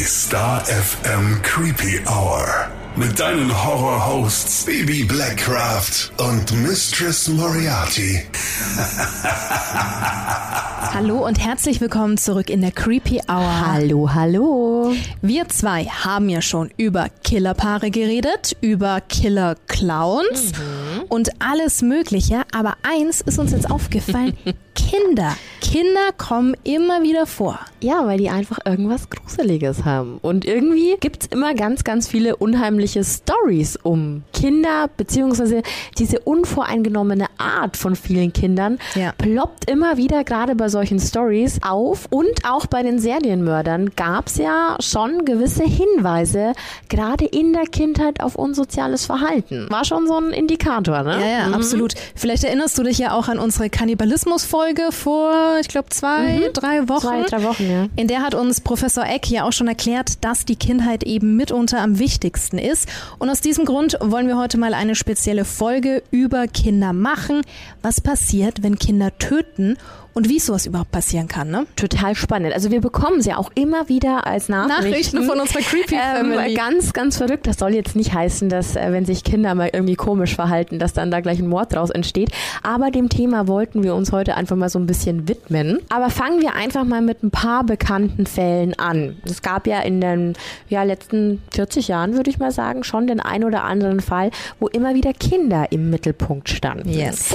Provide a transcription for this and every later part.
Star FM Creepy Hour. Mit deinen Horror-Hosts Baby Blackcraft und Mistress Moriarty. Hallo und herzlich willkommen zurück in der Creepy Hour. Hallo, hallo. Wir zwei haben ja schon über Killerpaare geredet, über Killer-Clowns Mhm. und alles Mögliche. Aber eins ist uns jetzt aufgefallen: Kinder. Kinder kommen immer wieder vor. Ja, weil die einfach irgendwas Gruseliges haben. Und irgendwie gibt's immer ganz, ganz viele unheimliche Stories um Kinder, beziehungsweise diese unvoreingenommene Art von vielen Kindern Ja. ploppt immer wieder gerade bei solchen Stories auf. Und auch bei den Serienmördern gab's ja schon gewisse Hinweise, gerade in der Kindheit auf unsoziales Verhalten. War schon so ein Indikator, ne? Ja, ja, Mhm. absolut. Vielleicht erinnerst du dich ja auch an unsere Kannibalismus-Folge vor, ich glaube, zwei, drei Wochen. Mhm. Zwei, drei Wochen, ja. In der hat uns Professor Eck ja auch schon erklärt, dass die Kindheit eben mitunter am wichtigsten ist. Und aus diesem Grund wollen wir heute mal eine spezielle Folge über Kinder machen. Was passiert, wenn Kinder töten und wie sowas überhaupt passieren kann, ne? Total spannend. Also wir bekommen sie ja auch immer wieder als Nachrichten. Nachrichten von unserer Creepy Family. Ähm, ganz, ganz verrückt. Das soll jetzt nicht heißen, dass äh, wenn sich Kinder mal irgendwie komisch verhalten, dass dann da gleich ein Mord draus entsteht. Aber dem Thema wollten wir uns heute einfach mal so ein bisschen widmen. Aber fangen wir einfach mal mit ein paar bekannten Fällen an. Es gab ja in den ja, letzten 40 Jahren, würde ich mal sagen, schon den ein oder anderen Fall, wo immer wieder Kinder im Mittelpunkt standen. Yes.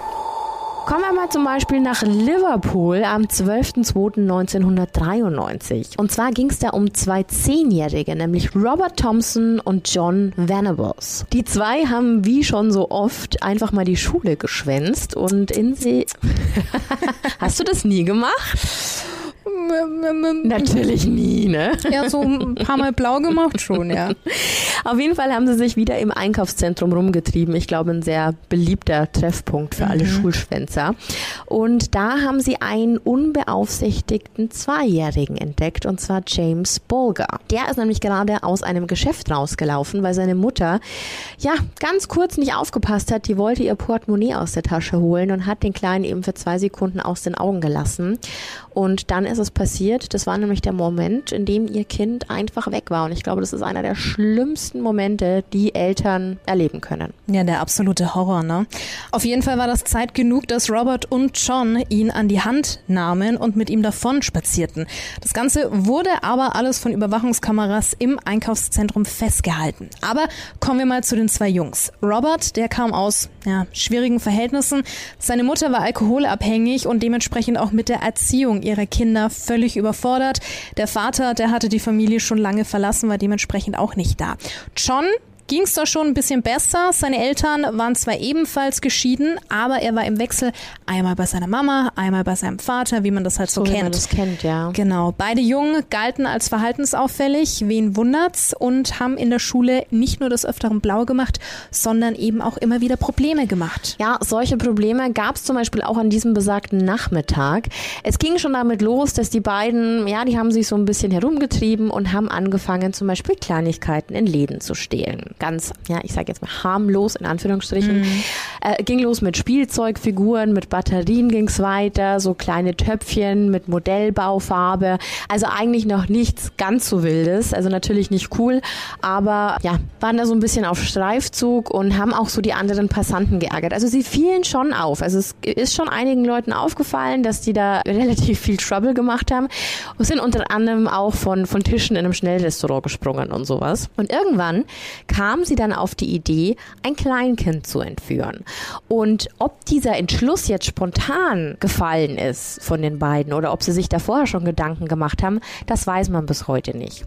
Kommen wir mal zum Beispiel nach Liverpool am 12.02.1993. Und zwar ging es da um zwei Zehnjährige, nämlich Robert Thompson und John Venables. Die zwei haben wie schon so oft einfach mal die Schule geschwänzt und in sie... Hast du das nie gemacht? Natürlich nie, ne? Ja, so ein paar Mal blau gemacht schon, ja. Auf jeden Fall haben sie sich wieder im Einkaufszentrum rumgetrieben. Ich glaube, ein sehr beliebter Treffpunkt für alle Schulschwänzer. Und da haben sie einen unbeaufsichtigten Zweijährigen entdeckt, und zwar James Bolger. Der ist nämlich gerade aus einem Geschäft rausgelaufen, weil seine Mutter, ja, ganz kurz nicht aufgepasst hat. Die wollte ihr Portemonnaie aus der Tasche holen und hat den Kleinen eben für zwei Sekunden aus den Augen gelassen. Und dann ist es passiert. Das war nämlich der Moment, in dem ihr Kind einfach weg war. Und ich glaube, das ist einer der schlimmsten Momente, die Eltern erleben können. Ja, der absolute Horror, ne? Auf jeden Fall war das Zeit genug, dass Robert und John ihn an die Hand nahmen und mit ihm davon spazierten. Das Ganze wurde aber alles von Überwachungskameras im Einkaufszentrum festgehalten. Aber kommen wir mal zu den zwei Jungs. Robert, der kam aus ja, schwierigen Verhältnissen. Seine Mutter war alkoholabhängig und dementsprechend auch mit der Erziehung ihrer Kinder völlig überfordert. Der Vater, der hatte die Familie schon lange verlassen, war dementsprechend auch nicht da. John ging es da schon ein bisschen besser. Seine Eltern waren zwar ebenfalls geschieden, aber er war im Wechsel einmal bei seiner Mama, einmal bei seinem Vater, wie man das halt so, wie kennt. man das kennt, ja. Genau. Beide Jungen galten als verhaltensauffällig, wen wundert's, und haben in der Schule nicht nur des Öfteren blau gemacht, sondern eben auch immer wieder Probleme gemacht. Ja, solche Probleme gab es zum Beispiel auch an diesem besagten Nachmittag. Es ging schon damit los, dass die beiden, ja, die haben sich so ein bisschen herumgetrieben und haben angefangen, zum Beispiel Kleinigkeiten in Läden zu stehlen. Ganz, ja, ich sage jetzt mal harmlos in Anführungsstrichen. Äh, ging los mit Spielzeugfiguren, mit Batterien ging's weiter, so kleine Töpfchen mit Modellbaufarbe. Also eigentlich noch nichts ganz so wildes, also natürlich nicht cool, aber ja, waren da so ein bisschen auf Streifzug und haben auch so die anderen Passanten geärgert. Also sie fielen schon auf. Also es ist schon einigen Leuten aufgefallen, dass die da relativ viel Trouble gemacht haben und sind unter anderem auch von, von Tischen in einem Schnellrestaurant gesprungen und sowas. Und irgendwann kam sie dann auf die Idee, ein Kleinkind zu entführen. Und ob dieser Entschluss jetzt spontan gefallen ist von den beiden oder ob sie sich da vorher schon Gedanken gemacht haben, das weiß man bis heute nicht.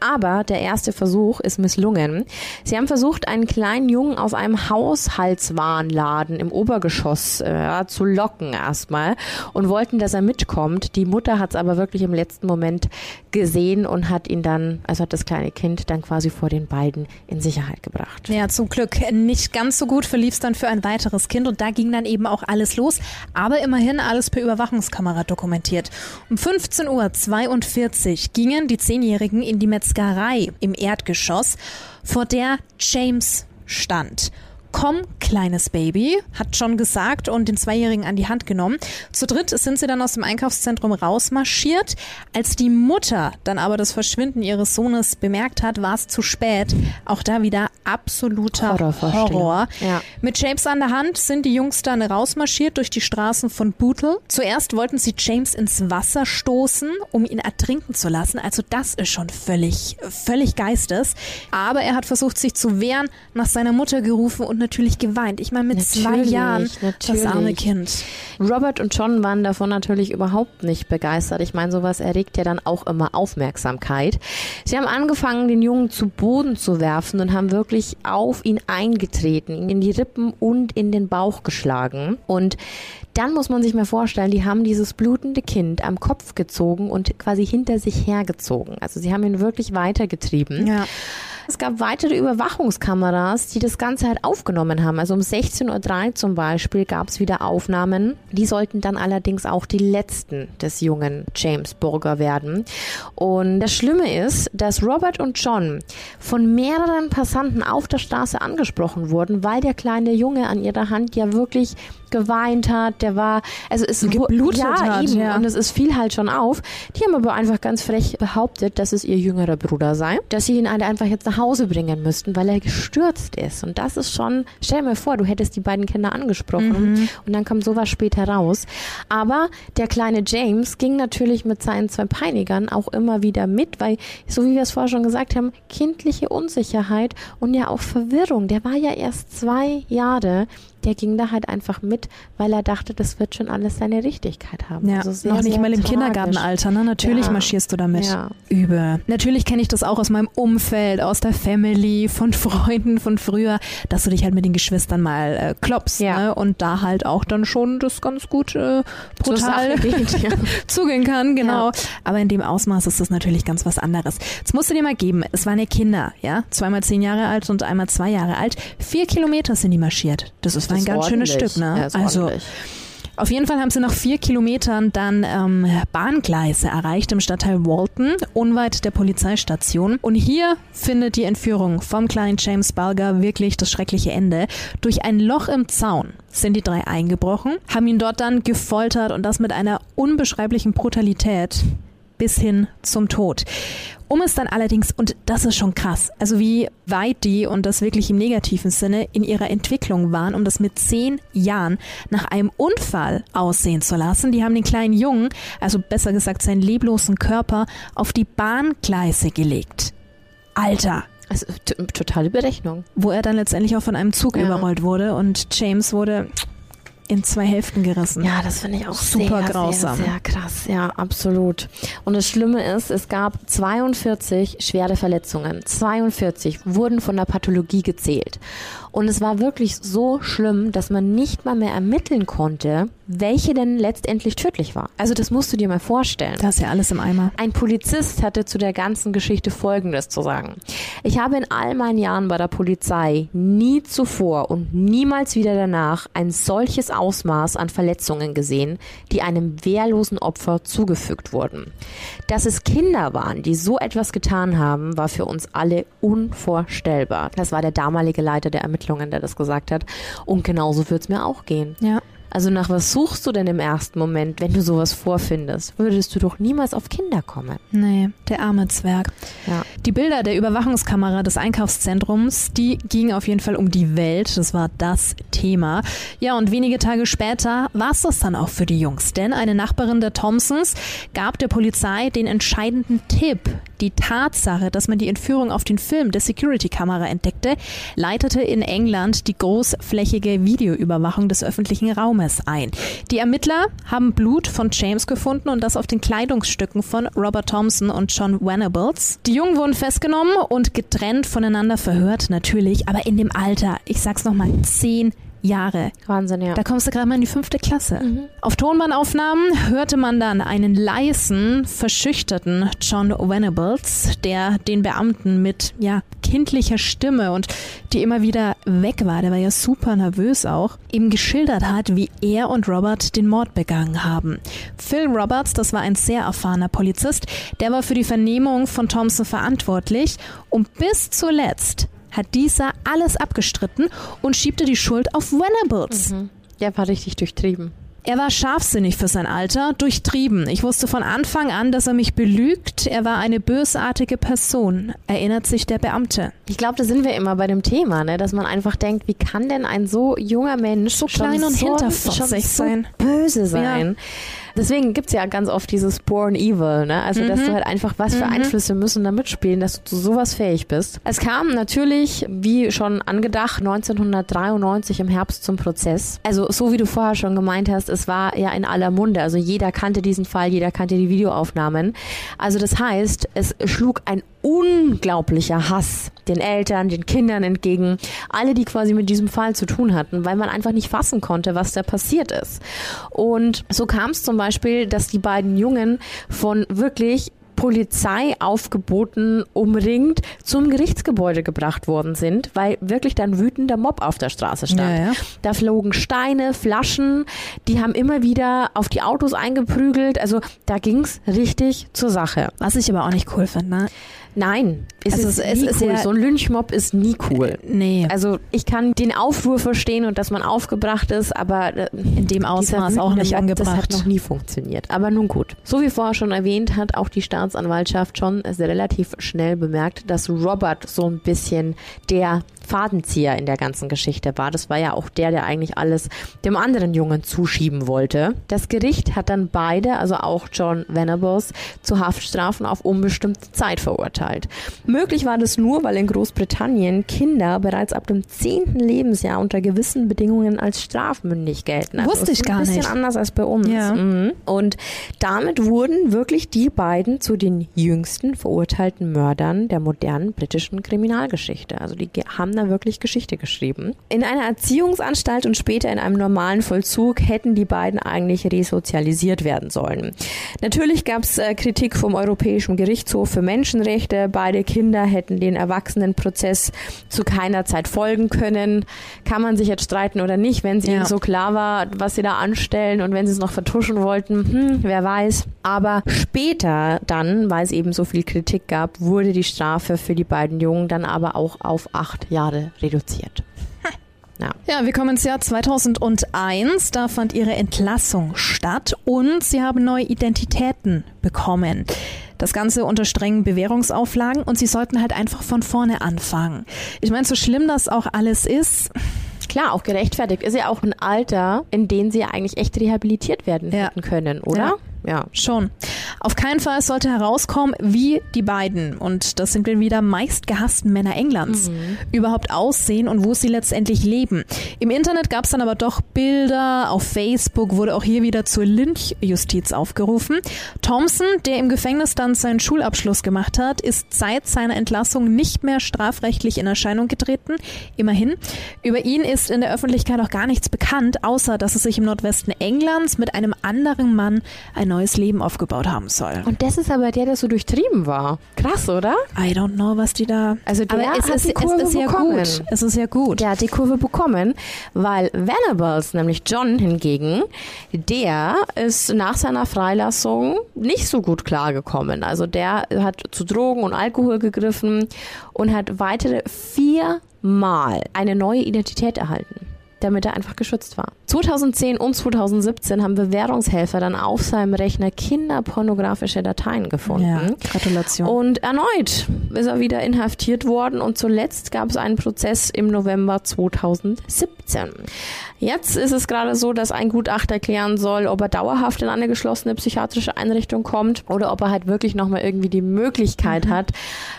Aber der erste Versuch ist misslungen. Sie haben versucht, einen kleinen Jungen aus einem Haushaltswarenladen im Obergeschoss äh, zu locken erstmal und wollten, dass er mitkommt. Die Mutter hat es aber wirklich im letzten Moment gesehen und hat ihn dann, also hat das kleine Kind dann quasi vor den beiden in sich Sicherheit gebracht. Ja, zum Glück. Nicht ganz so gut verlief es dann für ein weiteres Kind und da ging dann eben auch alles los, aber immerhin alles per Überwachungskamera dokumentiert. Um 15.42 Uhr gingen die Zehnjährigen in die Metzgerei im Erdgeschoss, vor der James stand. Komm, kleines Baby, hat John gesagt und den Zweijährigen an die Hand genommen. Zu dritt sind sie dann aus dem Einkaufszentrum rausmarschiert. Als die Mutter dann aber das Verschwinden ihres Sohnes bemerkt hat, war es zu spät. Auch da wieder absoluter Horror. Ja. Mit James an der Hand sind die Jungs dann rausmarschiert durch die Straßen von Bootle. Zuerst wollten sie James ins Wasser stoßen, um ihn ertrinken zu lassen. Also das ist schon völlig, völlig geistes. Aber er hat versucht, sich zu wehren, nach seiner Mutter gerufen und natürlich geweint. Ich meine, mit natürlich, zwei Jahren, natürlich. das arme Kind. Robert und John waren davon natürlich überhaupt nicht begeistert. Ich meine, sowas erregt ja dann auch immer Aufmerksamkeit. Sie haben angefangen, den Jungen zu Boden zu werfen und haben wirklich auf ihn eingetreten, ihn in die Rippen und in den Bauch geschlagen. Und dann muss man sich mal vorstellen, die haben dieses blutende Kind am Kopf gezogen und quasi hinter sich hergezogen. Also sie haben ihn wirklich weitergetrieben. Ja. Es gab weitere Überwachungskameras, die das Ganze halt aufgenommen haben. Also um 16.03 Uhr zum Beispiel gab es wieder Aufnahmen. Die sollten dann allerdings auch die letzten des jungen James Burger werden. Und das Schlimme ist, dass Robert und John von mehreren Passanten auf der Straße angesprochen wurden, weil der kleine Junge an ihrer Hand ja wirklich geweint hat, der war, also es geblutet ja, hat, eben, ja. und es ist viel halt schon auf. Die haben aber einfach ganz frech behauptet, dass es ihr jüngerer Bruder sei, dass sie ihn halt einfach jetzt nach Hause bringen müssten, weil er gestürzt ist. Und das ist schon, stell mal vor, du hättest die beiden Kinder angesprochen mhm. und dann kommt sowas später raus. Aber der kleine James ging natürlich mit seinen zwei Peinigern auch immer wieder mit, weil, so wie wir es vorher schon gesagt haben, kindliche Unsicherheit und ja auch Verwirrung. Der war ja erst zwei Jahre der ging da halt einfach mit, weil er dachte, das wird schon alles seine Richtigkeit haben. Ja, also noch nicht mal im tragisch. Kindergartenalter, ne? Natürlich ja. marschierst du damit. Ja. Übel. Natürlich kenne ich das auch aus meinem Umfeld, aus der Family, von Freunden von früher, dass du dich halt mit den Geschwistern mal äh, klopfst, ja. ne? Und da halt auch dann schon das ganz gut äh, brutal geht, ja. zugehen kann, genau. Aber in dem Ausmaß ist das natürlich ganz was anderes. Jetzt musst du dir mal geben, es waren ja Kinder, ja? Zweimal zehn Jahre alt und einmal zwei Jahre alt. Vier Kilometer sind die marschiert. Das ist ein ganz schönes Stück, ne? Ja, also Auf jeden Fall haben sie nach vier Kilometern dann ähm, Bahngleise erreicht im Stadtteil Walton, unweit der Polizeistation. Und hier findet die Entführung vom kleinen James Balger wirklich das schreckliche Ende. Durch ein Loch im Zaun sind die drei eingebrochen, haben ihn dort dann gefoltert und das mit einer unbeschreiblichen Brutalität bis hin zum Tod. Um es dann allerdings, und das ist schon krass, also wie weit die, und das wirklich im negativen Sinne, in ihrer Entwicklung waren, um das mit zehn Jahren nach einem Unfall aussehen zu lassen. Die haben den kleinen Jungen, also besser gesagt seinen leblosen Körper, auf die Bahngleise gelegt. Alter, also totale Berechnung. Wo er dann letztendlich auch von einem Zug ja. überrollt wurde und James wurde in zwei Hälften gerissen. Ja, das finde ich auch super sehr, grausam. Sehr, sehr krass, ja, absolut. Und das Schlimme ist, es gab 42 schwere Verletzungen. 42 wurden von der Pathologie gezählt. Und es war wirklich so schlimm, dass man nicht mal mehr ermitteln konnte, welche denn letztendlich tödlich war. Also das musst du dir mal vorstellen. Das ist ja alles im Eimer. Ein Polizist hatte zu der ganzen Geschichte Folgendes zu sagen. Ich habe in all meinen Jahren bei der Polizei nie zuvor und niemals wieder danach ein solches Ausmaß an Verletzungen gesehen, die einem wehrlosen Opfer zugefügt wurden. Dass es Kinder waren, die so etwas getan haben, war für uns alle unvorstellbar. Das war der damalige Leiter der Ermittlungen Ermittlungen, der das gesagt hat. Und genauso wird es mir auch gehen. Ja. Also nach was suchst du denn im ersten Moment, wenn du sowas vorfindest? Würdest du doch niemals auf Kinder kommen. Nee, der arme Zwerg. Ja. Die Bilder der Überwachungskamera des Einkaufszentrums, die gingen auf jeden Fall um die Welt. Das war das Thema. Ja, und wenige Tage später war es das dann auch für die Jungs. Denn eine Nachbarin der Thompsons gab der Polizei den entscheidenden Tipp. Die Tatsache, dass man die Entführung auf den Film der Security-Kamera entdeckte, leitete in England die großflächige Videoüberwachung des öffentlichen Raumes ein. Die Ermittler haben Blut von James gefunden und das auf den Kleidungsstücken von Robert Thompson und John Venables. Die Jungen wurden festgenommen und getrennt voneinander verhört, natürlich, aber in dem Alter, ich sag's nochmal, zehn Jahre. Wahnsinn, ja. Da kommst du gerade mal in die fünfte Klasse. Auf Tonbandaufnahmen hörte man dann einen leisen, verschüchterten John Venables, der den Beamten mit ja, kindlicher Stimme und die immer wieder weg war, der war ja super nervös auch, ihm geschildert hat, wie er und Robert den Mord begangen haben. Phil Roberts, das war ein sehr erfahrener Polizist, der war für die Vernehmung von Thompson verantwortlich und bis zuletzt hat dieser alles abgestritten und schiebte die Schuld auf Venables. Der war richtig durchtrieben. Er war scharfsinnig für sein Alter, durchtrieben. Ich wusste von Anfang an, dass er mich belügt. Er war eine bösartige Person, erinnert sich der Beamte. Ich glaube, da sind wir immer bei dem Thema, ne? dass man einfach denkt, wie kann denn ein so junger Mensch So klein und hinterfotzig schon so sein? böse sein? Deswegen gibt's ja ganz oft dieses Born Evil, ne? Also, dass du halt einfach, was für Einflüsse müssen da mitspielen, dass du zu sowas fähig bist. Es kam natürlich, wie schon angedacht, 1993 im Herbst zum Prozess. Also, so wie du vorher schon gemeint hast, es war ja in aller Munde. Also, jeder kannte diesen Fall, jeder kannte die Videoaufnahmen. Also, das heißt, es schlug ein unglaublicher Hass den Eltern, den Kindern entgegen, alle, die quasi mit diesem Fall zu tun hatten, weil man einfach nicht fassen konnte, was da passiert ist. Und so kam es zum Beispiel, dass die beiden Jungen von wirklich Polizeiaufgeboten umringt zum Gerichtsgebäude gebracht worden sind, weil wirklich dann wütender Mob auf der Straße stand. Ja, ja. Da flogen Steine, Flaschen, die haben immer wieder auf die Autos eingeprügelt. Also da ging's richtig zur Sache. Was ich aber auch nicht cool finde, ne? Nein, es Also ist, es- nie ist cool. ja- so ein Lynchmob ist nie cool. Nee, Also ich kann den Aufruhr verstehen und dass man aufgebracht ist, aber äh, in dem Ausmaß auch nicht Das hat angebracht. noch nie funktioniert. Aber nun gut. So wie vorher schon erwähnt, hat auch die Staatsanwaltschaft schon sehr relativ schnell bemerkt, dass Robert so ein bisschen der Fadenzieher in der ganzen Geschichte war. Das war ja auch der, der eigentlich alles dem anderen Jungen zuschieben wollte. Das Gericht hat dann beide, also auch John Venables, zu Haftstrafen auf unbestimmte Zeit verurteilt. Möglich war das nur, weil in Großbritannien Kinder bereits ab dem zehnten Lebensjahr unter gewissen Bedingungen als strafmündig gelten. Also Wusste ich gar ein bisschen nicht. anders als bei uns. Ja. Mhm. Und damit wurden wirklich die beiden zu den jüngsten verurteilten Mördern der modernen britischen Kriminalgeschichte. Also die ge- haben da wirklich Geschichte geschrieben. In einer Erziehungsanstalt und später in einem normalen Vollzug hätten die beiden eigentlich resozialisiert werden sollen. Natürlich gab es äh, Kritik vom Europäischen Gerichtshof für Menschenrechte. Beide Kinder hätten den Erwachsenenprozess zu keiner Zeit folgen können. Kann man sich jetzt streiten oder nicht, wenn es Ja. ihnen so klar war, was sie da anstellen und wenn sie es noch vertuschen wollten, hm, wer weiß. Aber später dann, weil es eben so viel Kritik gab, wurde die Strafe für die beiden Jungen dann aber auch auf acht Jahre reduziert. Ja. Ja, wir kommen ins Jahr 2001. Da fand ihre Entlassung statt und sie haben neue Identitäten bekommen. Das Ganze unter strengen Bewährungsauflagen und sie sollten halt einfach von vorne anfangen. Ich meine, so schlimm das auch alles ist, Klar, auch gerechtfertigt. Ist ja auch ein Alter, in dem sie ja eigentlich echt rehabilitiert werden Ja. können, oder? Ja. Schon. Auf keinen Fall sollte herauskommen, wie die beiden, und das sind wir wieder meist gehassten Männer Englands, überhaupt aussehen und wo sie letztendlich leben. Im Internet gab es dann aber doch Bilder, auf Facebook wurde auch hier wieder zur Lynchjustiz aufgerufen. Thompson, der im Gefängnis dann seinen Schulabschluss gemacht hat, ist seit seiner Entlassung nicht mehr strafrechtlich in Erscheinung getreten. Immerhin. Über ihn ist in der Öffentlichkeit auch gar nichts bekannt, außer dass er sich im Nordwesten Englands mit einem anderen Mann ein neues Leben aufgebaut haben soll. Und das ist aber der, der so durchtrieben war. Krass, oder? I don't know, was die da. Also der Aber es hat ist, die Kurve es ist ja bekommen. gut. Es ist ja gut. Der hat die Kurve bekommen, weil Venables, nämlich John hingegen, der ist nach seiner Freilassung nicht so gut klargekommen. Also der hat zu Drogen und Alkohol gegriffen und hat weitere viermal eine neue Identität erhalten damit er einfach geschützt war. 2010 und 2017 haben Bewährungshelfer dann auf seinem Rechner kinderpornografische Dateien gefunden. Ja, Gratulation. Und erneut ist er wieder inhaftiert worden und zuletzt gab es einen Prozess im November 2017. Jetzt ist es gerade so, dass ein Gutachter klären soll, ob er dauerhaft in eine geschlossene psychiatrische Einrichtung kommt oder ob er halt wirklich nochmal irgendwie die Möglichkeit hat,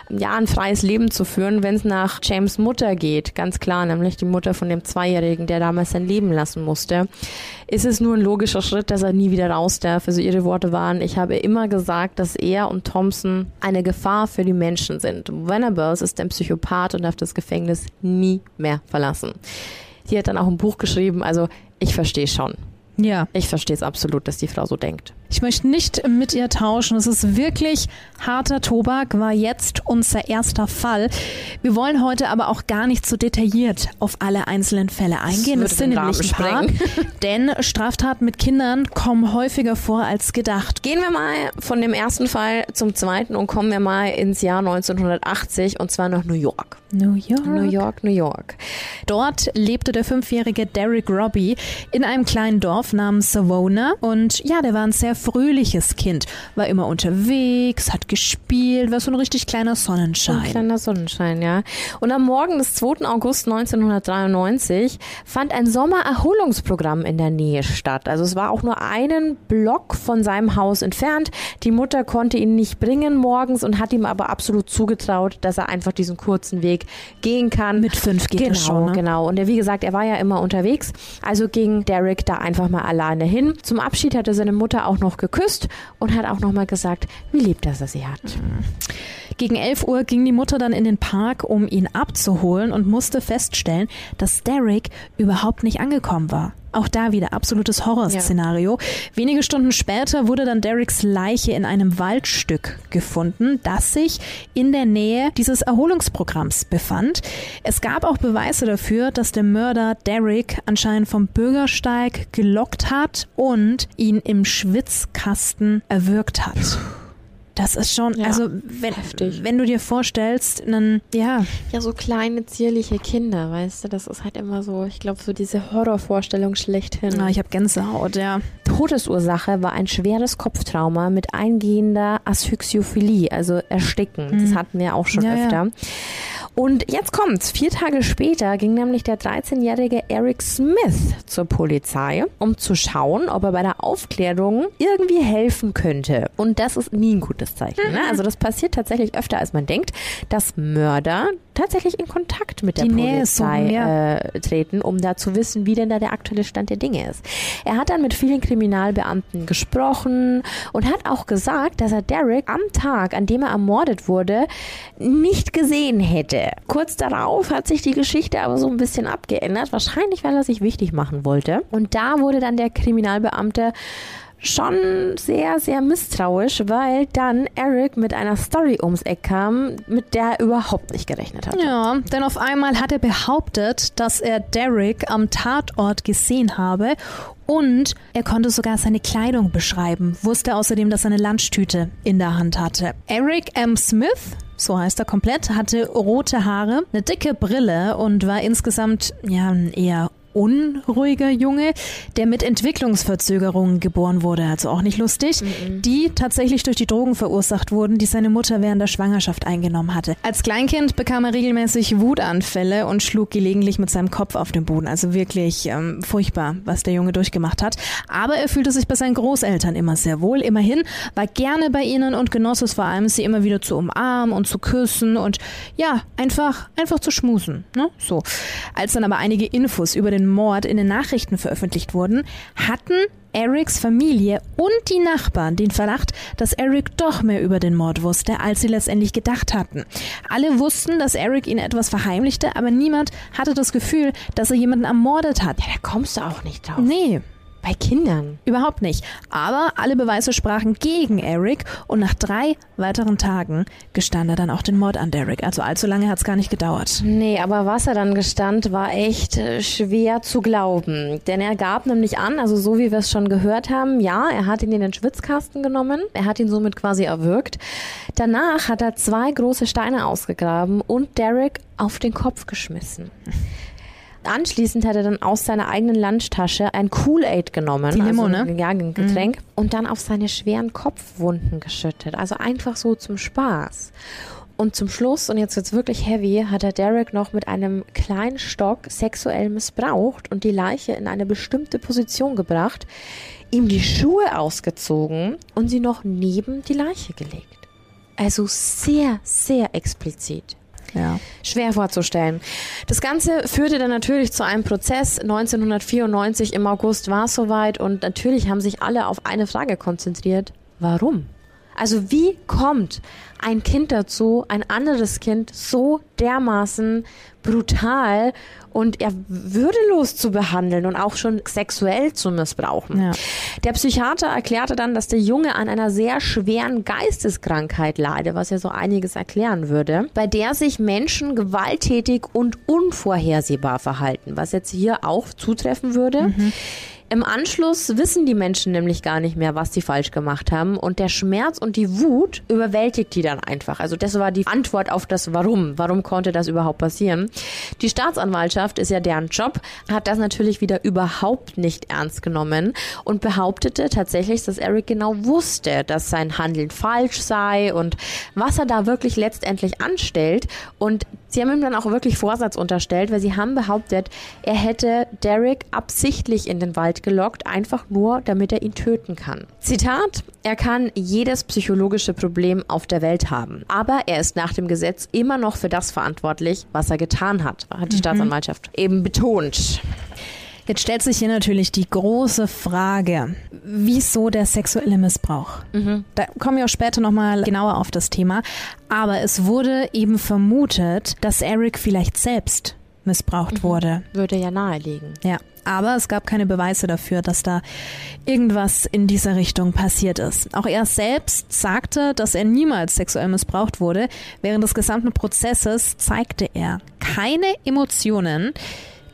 ja, ein freies Leben zu führen, wenn es nach James Mutter geht. Ganz klar, nämlich die Mutter von dem Zweijährigen, der damals sein Leben lassen musste. Ist es nur ein logischer Schritt, dass er nie wieder raus darf. Also ihre Worte waren, ich habe immer gesagt, dass er und Thompson eine Gefahr für die Menschen sind. Venables ist ein Psychopath und darf das Gefängnis nie mehr verlassen. Die hat dann auch ein Buch geschrieben. Also ich verstehe schon. Ja. Ich verstehe es absolut, dass die Frau so denkt. Ich möchte nicht mit ihr tauschen. Es ist wirklich harter Tobak, war jetzt unser erster Fall. Wir wollen heute aber auch gar nicht so detailliert auf alle einzelnen Fälle eingehen. Das Es sind nämlich ein paar, denn Straftaten mit Kindern kommen häufiger vor als gedacht. Gehen wir mal von dem ersten Fall zum zweiten und kommen wir mal ins Jahr 1980 und zwar nach New York. New York. New York, New York. Dort lebte der fünfjährige Derek Robbie in einem kleinen Dorf namens Savona. Und ja, der war ein sehr fröhliches Kind. War immer unterwegs, hat gespielt, war so ein richtig kleiner Ein Sonnenschein. kleiner Sonnenschein, ja. Und am Morgen des 2. August 1993 fand ein Sommererholungsprogramm in der Nähe statt. Also es war auch nur einen Block von seinem Haus entfernt. Die Mutter konnte ihn nicht bringen morgens und hat ihm aber absolut zugetraut, dass er einfach diesen kurzen Weg gehen kann. Mit fünf geht genau, schon, ne? Genau, und er, wie gesagt, er war ja immer unterwegs. Also ging Derek da einfach mal alleine hin. Zum Abschied hat er seine Mutter auch noch geküsst und hat auch noch mal gesagt, wie lieb dass er sie hat. Gegen 11 Uhr ging die Mutter dann in den Park, um ihn abzuholen und musste feststellen, dass Derek überhaupt nicht angekommen war. Auch da wieder absolutes Horrorszenario. Wenige Stunden später wurde dann Dereks Leiche in einem Waldstück gefunden, das sich in der Nähe dieses Erholungsprogramms befand. Es gab auch Beweise dafür, dass der Mörder Derek anscheinend vom Bürgersteig gelockt hat und ihn im Schwitzkasten erwürgt hat. Das ist schon, Ja, also wenn, heftig. wenn du dir vorstellst, dann ja, Ja, so kleine, zierliche Kinder, weißt du, das ist halt immer so, ich glaube, so diese Horrorvorstellung schlechthin. na, ich habe Gänsehaut, ja. Todesursache war ein schweres Kopftrauma mit eingehender Asphyxiophilie, also Ersticken. Das hatten wir auch schon Ja, ja. Und jetzt kommt's. Vier Tage später ging nämlich der 13-jährige Eric Smith zur Polizei, um zu schauen, ob er bei der Aufklärung irgendwie helfen könnte. Und das ist nie ein gutes Zeichen. Ne? Also das passiert tatsächlich öfter, als man denkt, dass Mörder tatsächlich in Kontakt mit der Die Nähe Polizei ja. äh, treten, um da zu wissen, wie denn da der aktuelle Stand der Dinge ist. Er hat dann mit vielen Kriminalbeamten gesprochen und hat auch gesagt, dass er Derek am Tag, an dem er ermordet wurde, nicht gesehen hätte. Kurz darauf hat sich die Geschichte aber so ein bisschen abgeändert, wahrscheinlich weil er sich wichtig machen wollte. Und da wurde dann der Kriminalbeamte schon sehr, sehr misstrauisch, weil dann Eric mit einer Story ums Eck kam, mit der er überhaupt nicht gerechnet hat. Ja, denn auf einmal hat er behauptet, dass er Derek am Tatort gesehen habe und er konnte sogar seine Kleidung beschreiben, wusste außerdem, dass er eine Lunchtüte in der Hand hatte. Eric M. Smith, so heißt er komplett, hatte rote Haare, eine dicke Brille und war insgesamt ja ein eher unruhiger Junge, der mit Entwicklungsverzögerungen geboren wurde, also auch nicht lustig, die tatsächlich durch die Drogen verursacht wurden, die seine Mutter während der Schwangerschaft eingenommen hatte. Als Kleinkind bekam er regelmäßig Wutanfälle und schlug gelegentlich mit seinem Kopf auf den Boden. Also wirklich ähm, furchtbar, was der Junge durchgemacht hat. Aber er fühlte sich bei seinen Großeltern immer sehr wohl. Immerhin war gerne bei ihnen und genoss es vor allem, sie immer wieder zu umarmen und zu küssen und ja, einfach, einfach zu schmusen. Ne? So. Als dann aber einige Infos über den Mord in den Nachrichten veröffentlicht wurden, hatten Erics Familie und die Nachbarn den Verdacht, dass Eric doch mehr über den Mord wusste, als sie letztendlich gedacht hatten. Alle wussten, dass Eric ihnen etwas verheimlichte, aber niemand hatte das Gefühl, dass er jemanden ermordet hat. Da kommst du auch nicht drauf. Nee, Bei Kindern. Überhaupt nicht. Aber alle Beweise sprachen gegen Eric und nach drei weiteren Tagen gestand er dann auch den Mord an Derek. Also allzu lange hat es gar nicht gedauert. Nee, aber was er dann gestand, war echt äh, schwer zu glauben. Denn er gab nämlich an, also so wie wir es schon gehört haben, ja, er hat ihn in den Schwitzkasten genommen, er hat ihn somit quasi erwürgt. Danach hat er zwei große Steine ausgegraben und Derek auf den Kopf geschmissen. Anschließend hat er dann aus seiner eigenen Lunchtasche ein Kool-Aid genommen, Die Limo, also ne? ein, ja, ein Getränk, und dann auf seine schweren Kopfwunden geschüttet. Also einfach so zum Spaß. Und zum Schluss, und jetzt wird's wirklich heavy, hat er Derek noch mit einem kleinen Stock sexuell missbraucht und die Leiche in eine bestimmte Position gebracht, ihm die Schuhe ausgezogen und sie noch neben die Leiche gelegt. Also sehr, sehr explizit. Ja. Schwer vorzustellen. Das Ganze führte dann natürlich zu einem Prozess. 1994 im August war es soweit und natürlich haben sich alle auf eine Frage konzentriert. Warum? Also wie kommt ein Kind dazu, ein anderes Kind so dermaßen brutal und ja, würdelos zu behandeln und auch schon sexuell zu missbrauchen. Ja. Der Psychiater erklärte dann, dass der Junge an einer sehr schweren Geisteskrankheit leide, was ja so einiges erklären würde, bei der sich Menschen gewalttätig und unvorhersehbar verhalten, was jetzt hier auch zutreffen würde. Mhm. Im Anschluss wissen die Menschen nämlich gar nicht mehr, was sie falsch gemacht haben und der Schmerz und die Wut überwältigt die dann einfach. Also das war die Antwort auf das Warum. Warum konnte das überhaupt passieren? Die Staatsanwaltschaft ist ja deren Job, hat das natürlich wieder überhaupt nicht ernst genommen und behauptete tatsächlich, dass Eric genau wusste, dass sein Handeln falsch sei und was er da wirklich letztendlich anstellt und Sie haben ihm dann auch wirklich Vorsatz unterstellt, weil sie haben behauptet, er hätte Derek absichtlich in den Wald gelockt, einfach nur, damit er ihn töten kann. Zitat, er kann jedes psychologische Problem auf der Welt haben, aber er ist nach dem Gesetz immer noch für das verantwortlich, was er getan hat, hat die mhm. Staatsanwaltschaft eben betont. Jetzt stellt sich hier natürlich die große Frage, wieso der sexuelle Missbrauch? Mhm. Da kommen wir auch später nochmal genauer auf das Thema. Aber es wurde eben vermutet, dass Eric vielleicht selbst missbraucht mhm. wurde. Würde ja naheliegen. Ja. Aber es gab keine Beweise dafür, dass da irgendwas in dieser Richtung passiert ist. Auch er selbst sagte, dass er niemals sexuell missbraucht wurde. Während des gesamten Prozesses zeigte er keine Emotionen,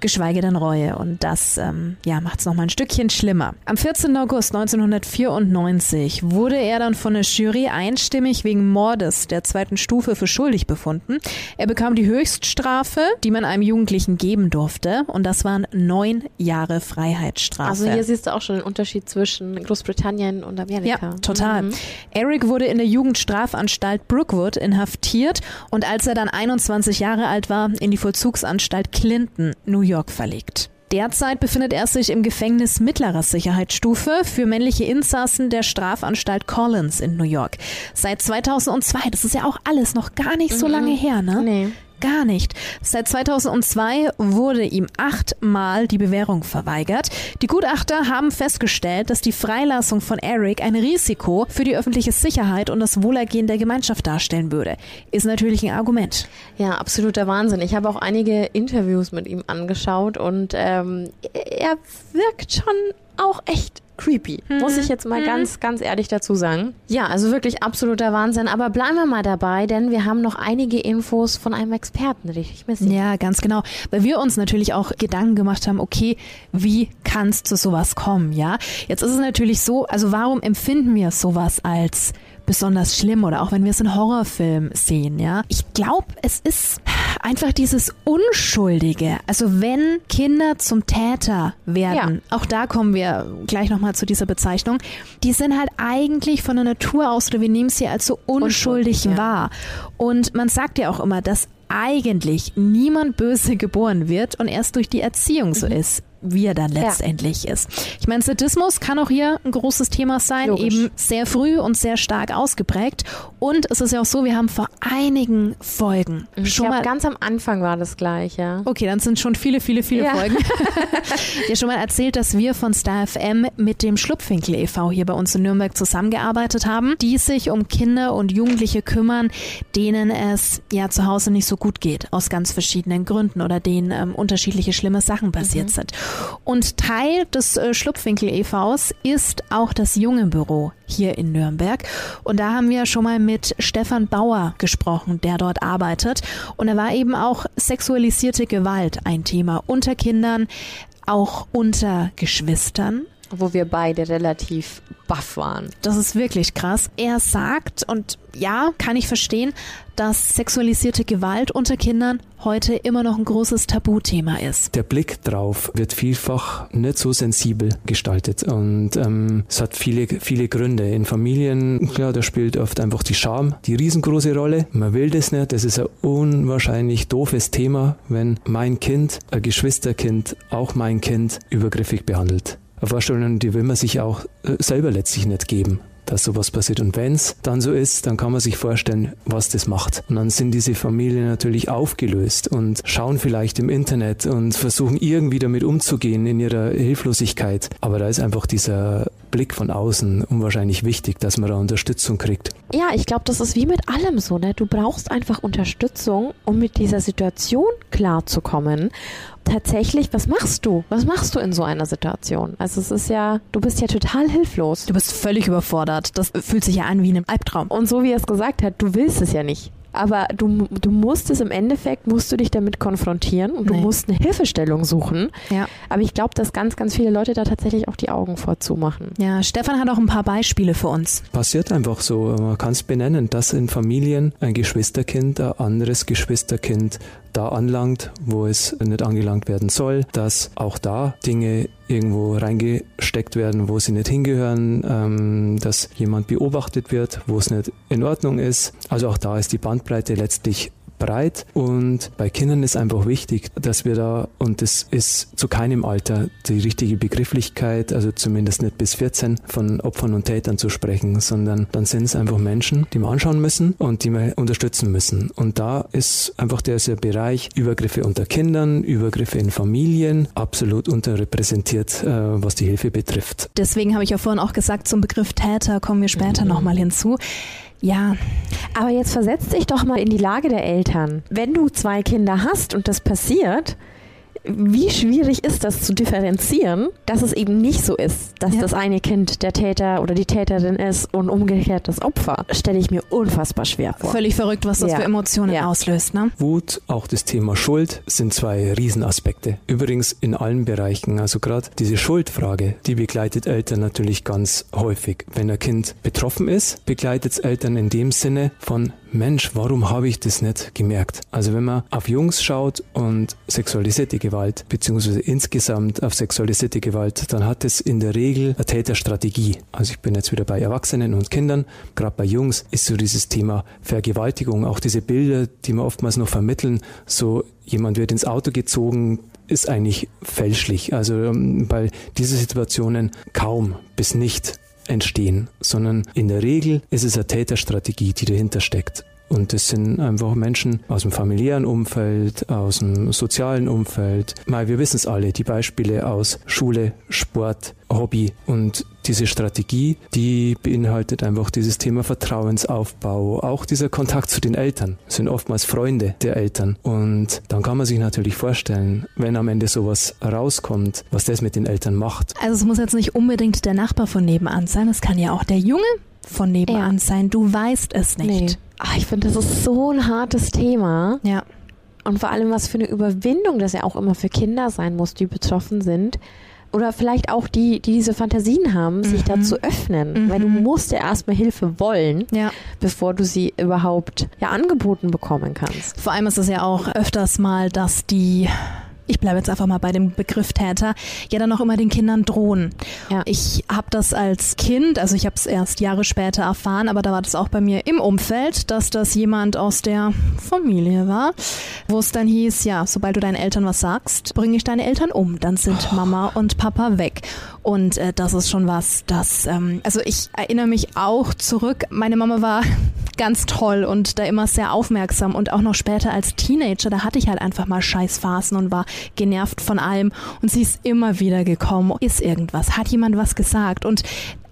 geschweige denn Reue. Und das ähm, ja, macht es nochmal ein Stückchen schlimmer. Am 14. August 1994 wurde er dann von der Jury einstimmig wegen Mordes der zweiten Stufe für schuldig befunden. Er bekam die Höchststrafe, die man einem Jugendlichen geben durfte. Und das waren neun Jahre Freiheitsstrafe. Also hier siehst du auch schon den Unterschied zwischen Großbritannien und Amerika. Ja, total. Mhm. Eric wurde in der Jugendstrafanstalt Brookwood inhaftiert und als er dann 21 Jahre alt war, in die Vollzugsanstalt Clinton, New York York verlegt. Derzeit befindet er sich im Gefängnis mittlerer Sicherheitsstufe für männliche Insassen der Strafanstalt Collins in New York. Seit 2002, das ist ja auch alles noch gar nicht so mhm. lange her, ne? Nee gar nicht. Seit 2002 wurde ihm achtmal die Bewährung verweigert. Die Gutachter haben festgestellt, dass die Freilassung von Eric ein Risiko für die öffentliche Sicherheit und das Wohlergehen der Gemeinschaft darstellen würde. Ist natürlich ein Argument. Ja, absoluter Wahnsinn. Ich habe auch einige Interviews mit ihm angeschaut und ähm, er wirkt schon auch echt creepy. Mhm. Muss ich jetzt mal mhm. ganz, ganz ehrlich dazu sagen. Ja, also wirklich absoluter Wahnsinn. Aber bleiben wir mal dabei, denn wir haben noch einige Infos von einem Experten, richtig, Missy? Ja, ganz genau. Weil wir uns natürlich auch Gedanken gemacht haben, okay, wie kann es zu sowas kommen, ja? Jetzt ist es natürlich so, also warum empfinden wir sowas als besonders schlimm oder auch wenn wir es in Horrorfilmen sehen, ja. Ich glaube, es ist einfach dieses Unschuldige. Also wenn Kinder zum Täter werden, ja. auch da kommen wir gleich nochmal zu dieser Bezeichnung, die sind halt eigentlich von der Natur aus oder wir nehmen sie als so unschuldig, unschuldig wahr. Ja. Und man sagt ja auch immer, dass eigentlich niemand böse geboren wird und erst durch die Erziehung so mhm. ist wie er dann letztendlich ja. ist. Ich meine, Sadismus kann auch hier ein großes Thema sein, Logisch. eben sehr früh und sehr stark ausgeprägt. Und es ist ja auch so, wir haben vor einigen Folgen ich schon glaub, mal ganz am Anfang war das gleich, ja. Okay, dann sind schon viele, viele, viele ja. Folgen. ja schon mal erzählt, dass wir von Star FM mit dem Schlupfwinkel e.V. hier bei uns in Nürnberg zusammengearbeitet haben, die sich um Kinder und Jugendliche kümmern, denen es ja zu Hause nicht so gut geht, aus ganz verschiedenen Gründen oder denen ähm, unterschiedliche schlimme Sachen passiert mhm. sind. Und Teil des äh, Schlupfwinkel e.V.s ist auch das junge Büro hier in Nürnberg. Und da haben wir schon mal mit Stefan Bauer gesprochen, der dort arbeitet. Und da war eben auch sexualisierte Gewalt ein Thema unter Kindern, auch unter Geschwistern wo wir beide relativ baff waren. Das ist wirklich krass. Er sagt, und ja, kann ich verstehen, dass sexualisierte Gewalt unter Kindern heute immer noch ein großes Tabuthema ist. Der Blick drauf wird vielfach nicht so sensibel gestaltet und ähm, es hat viele, viele Gründe. In Familien, klar, da spielt oft einfach die Scham die riesengroße Rolle. Man will das nicht, das ist ein unwahrscheinlich doofes Thema, wenn mein Kind, ein Geschwisterkind, auch mein Kind übergriffig behandelt. Vorstellungen, die will man sich auch äh, selber letztlich nicht geben dass sowas passiert. Und wenn es dann so ist, dann kann man sich vorstellen, was das macht. Und dann sind diese Familien natürlich aufgelöst und schauen vielleicht im Internet und versuchen irgendwie damit umzugehen in ihrer Hilflosigkeit. Aber da ist einfach dieser Blick von außen unwahrscheinlich wichtig, dass man da Unterstützung kriegt. Ja, ich glaube, das ist wie mit allem so. Ne? Du brauchst einfach Unterstützung, um mit dieser Situation klarzukommen. Tatsächlich, was machst du? Was machst du in so einer Situation? Also es ist ja, du bist ja total hilflos. Du bist völlig überfordert. Das fühlt sich ja an wie ein Albtraum. Und so wie er es gesagt hat, du willst es ja nicht. Aber du, du musst es im Endeffekt, musst du dich damit konfrontieren und du Nee. musst eine Hilfestellung suchen. Ja. Aber ich glaube, dass ganz, ganz viele Leute da tatsächlich auch die Augen vorzumachen. Ja, Stefan hat auch ein paar Beispiele für uns. Passiert einfach so. Man kann es benennen, dass in Familien ein Geschwisterkind ein anderes Geschwisterkind da anlangt, wo es nicht angelangt werden soll, dass auch da Dinge irgendwo reingesteckt werden, wo sie nicht hingehören, ähm, dass jemand beobachtet wird, wo es nicht in Ordnung ist. Also auch da ist die Bandbreite letztlich breit und bei Kindern ist einfach wichtig, dass wir da, und das ist zu keinem Alter die richtige Begrifflichkeit, also zumindest nicht bis 14, von Opfern und Tätern zu sprechen, sondern dann sind es einfach Menschen, die wir anschauen müssen und die wir unterstützen müssen. Und da ist einfach der, der Bereich Übergriffe unter Kindern, Übergriffe in Familien absolut unterrepräsentiert, äh, was die Hilfe betrifft. Deswegen habe ich ja vorhin auch gesagt, zum Begriff Täter kommen wir später nochmal hinzu. Ja, Aber jetzt versetz dich doch mal in die Lage der Eltern. Wenn du zwei Kinder hast und das passiert, wie schwierig ist das zu differenzieren, dass es eben nicht so ist, dass Ja. das eine Kind der Täter oder die Täterin ist und umgekehrt das Opfer, stelle ich mir unfassbar schwer vor. völlig verrückt, was das Ja. für Emotionen Ja. auslöst, ne? Wut, auch das Thema Schuld sind zwei Riesenaspekte. Übrigens in allen Bereichen. Also gerade diese Schuldfrage, die begleitet Eltern natürlich ganz häufig. Wenn ein Kind betroffen ist, begleitet es Eltern in dem Sinne von Mensch, warum habe ich das nicht gemerkt? Also wenn man auf Jungs schaut und sexualisierte Gewalt, beziehungsweise insgesamt auf sexualisierte Gewalt, dann hat es in der Regel eine Täterstrategie. Also ich bin jetzt wieder bei Erwachsenen und Kindern, gerade bei Jungs ist so dieses Thema Vergewaltigung, auch diese Bilder, die wir oftmals noch vermitteln, so jemand wird ins Auto gezogen, ist eigentlich fälschlich. Also ähm, weil diese Situationen kaum bis nicht entstehen, sondern in der Regel ist es eine Täterstrategie, die dahinter steckt. Und das sind einfach Menschen aus dem familiären Umfeld, aus dem sozialen Umfeld. Mal, wir wissen es alle, die Beispiele aus Schule, Sport, Hobby. Und diese Strategie, die beinhaltet einfach dieses Thema Vertrauensaufbau, auch dieser Kontakt zu den Eltern. Das sind oftmals Freunde der Eltern. Und dann kann man sich natürlich vorstellen, wenn am Ende sowas rauskommt, was das mit den Eltern macht. Also es muss jetzt nicht unbedingt der Nachbar von nebenan sein, es kann ja auch der Junge von nebenan Ja. sein. Du weißt es nicht. Nee. Ach, ich finde, das ist so ein hartes Thema. Ja. Und vor allem, was für eine Überwindung das ja auch immer für Kinder sein muss, die betroffen sind. Oder vielleicht auch die, die diese Fantasien haben, sich da zu öffnen. Mhm. Weil du musst ja erstmal Hilfe wollen, Ja. bevor du sie überhaupt ja angeboten bekommen kannst. Vor allem ist es ja auch öfters mal, dass die, ich bleibe jetzt einfach mal bei dem Begriff Täter, ja dann auch immer den Kindern drohen. Ja. Ich habe das als Kind, also ich habe es erst Jahre später erfahren, aber da war das auch bei mir im Umfeld, dass das jemand aus der Familie war, wo es dann hieß, ja, sobald du deinen Eltern was sagst, bringe ich deine Eltern um, dann sind Mama und Papa weg. Und äh, das ist schon was, das, ähm, also ich erinnere mich auch zurück, meine Mama war ganz toll und da immer sehr aufmerksam und auch noch später als Teenager, da hatte ich halt einfach mal Scheißphasen und war genervt von allem und sie ist immer wieder gekommen, ist irgendwas, hat jemand was gesagt? Und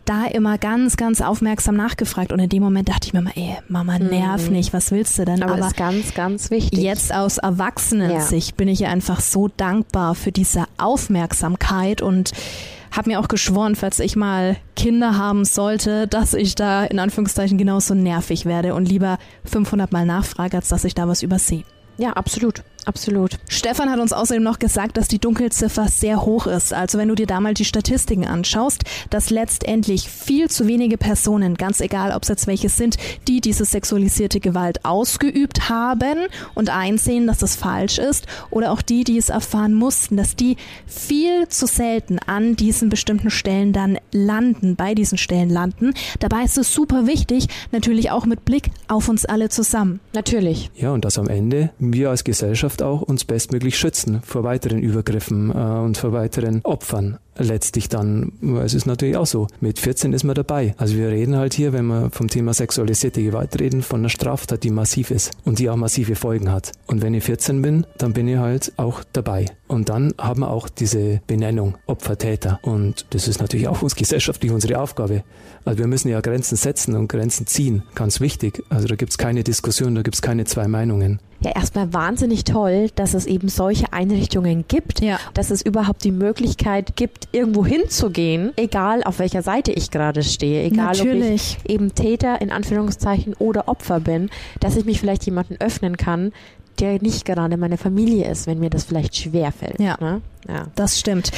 da immer ganz, ganz aufmerksam nachgefragt und in dem Moment dachte ich mir mal, ey, Mama, nerv nicht, was willst du denn? Aber, das ist ganz, ganz wichtig. Jetzt aus Erwachsenensicht bin ich ihr einfach so dankbar für diese Aufmerksamkeit und habe mir auch geschworen, falls ich mal Kinder haben sollte, dass ich da in Anführungszeichen genauso nervig werde und lieber 500 Mal nachfrage, als dass ich da was übersehe. Ja, absolut. Absolut. Stefan hat uns außerdem noch gesagt, dass die Dunkelziffer sehr hoch ist. Also wenn du dir da mal die Statistiken anschaust, dass letztendlich viel zu wenige Personen, ganz egal ob es jetzt welche sind, die diese sexualisierte Gewalt ausgeübt haben und einsehen, dass das falsch ist, oder auch die, die es erfahren mussten, dass die viel zu selten an diesen bestimmten Stellen dann landen, bei diesen Stellen landen. Dabei ist es super wichtig, natürlich auch mit Blick auf uns alle zusammen. Natürlich. Ja, und dass am Ende wir als Gesellschaft auch uns bestmöglich schützen vor weiteren Übergriffen äh, und vor weiteren Opfern. Letztlich dann, es ist natürlich auch so, mit 14 ist man dabei. Also wir reden halt hier, wenn wir vom Thema sexualisierte Gewalt reden, von einer Straftat, die massiv ist und die auch massive Folgen hat. Und wenn ich 14 bin, dann bin ich halt auch dabei. Und dann haben wir auch diese Benennung Opfer, Täter. Und das ist natürlich auch uns gesellschaftlich unsere Aufgabe. Also wir müssen ja Grenzen setzen und Grenzen ziehen. Ganz wichtig. Also da gibt es keine Diskussion, da gibt es keine zwei Meinungen ja erstmal wahnsinnig toll, dass es eben solche Einrichtungen gibt, ja. dass es überhaupt die Möglichkeit gibt, irgendwo hinzugehen, egal auf welcher Seite ich gerade stehe, egal Natürlich. ob ich eben Täter in Anführungszeichen oder Opfer bin, dass ich mich vielleicht jemanden öffnen kann, der nicht gerade meine Familie ist, wenn mir das vielleicht schwer fällt. Ja. Ne? Ja. Das stimmt.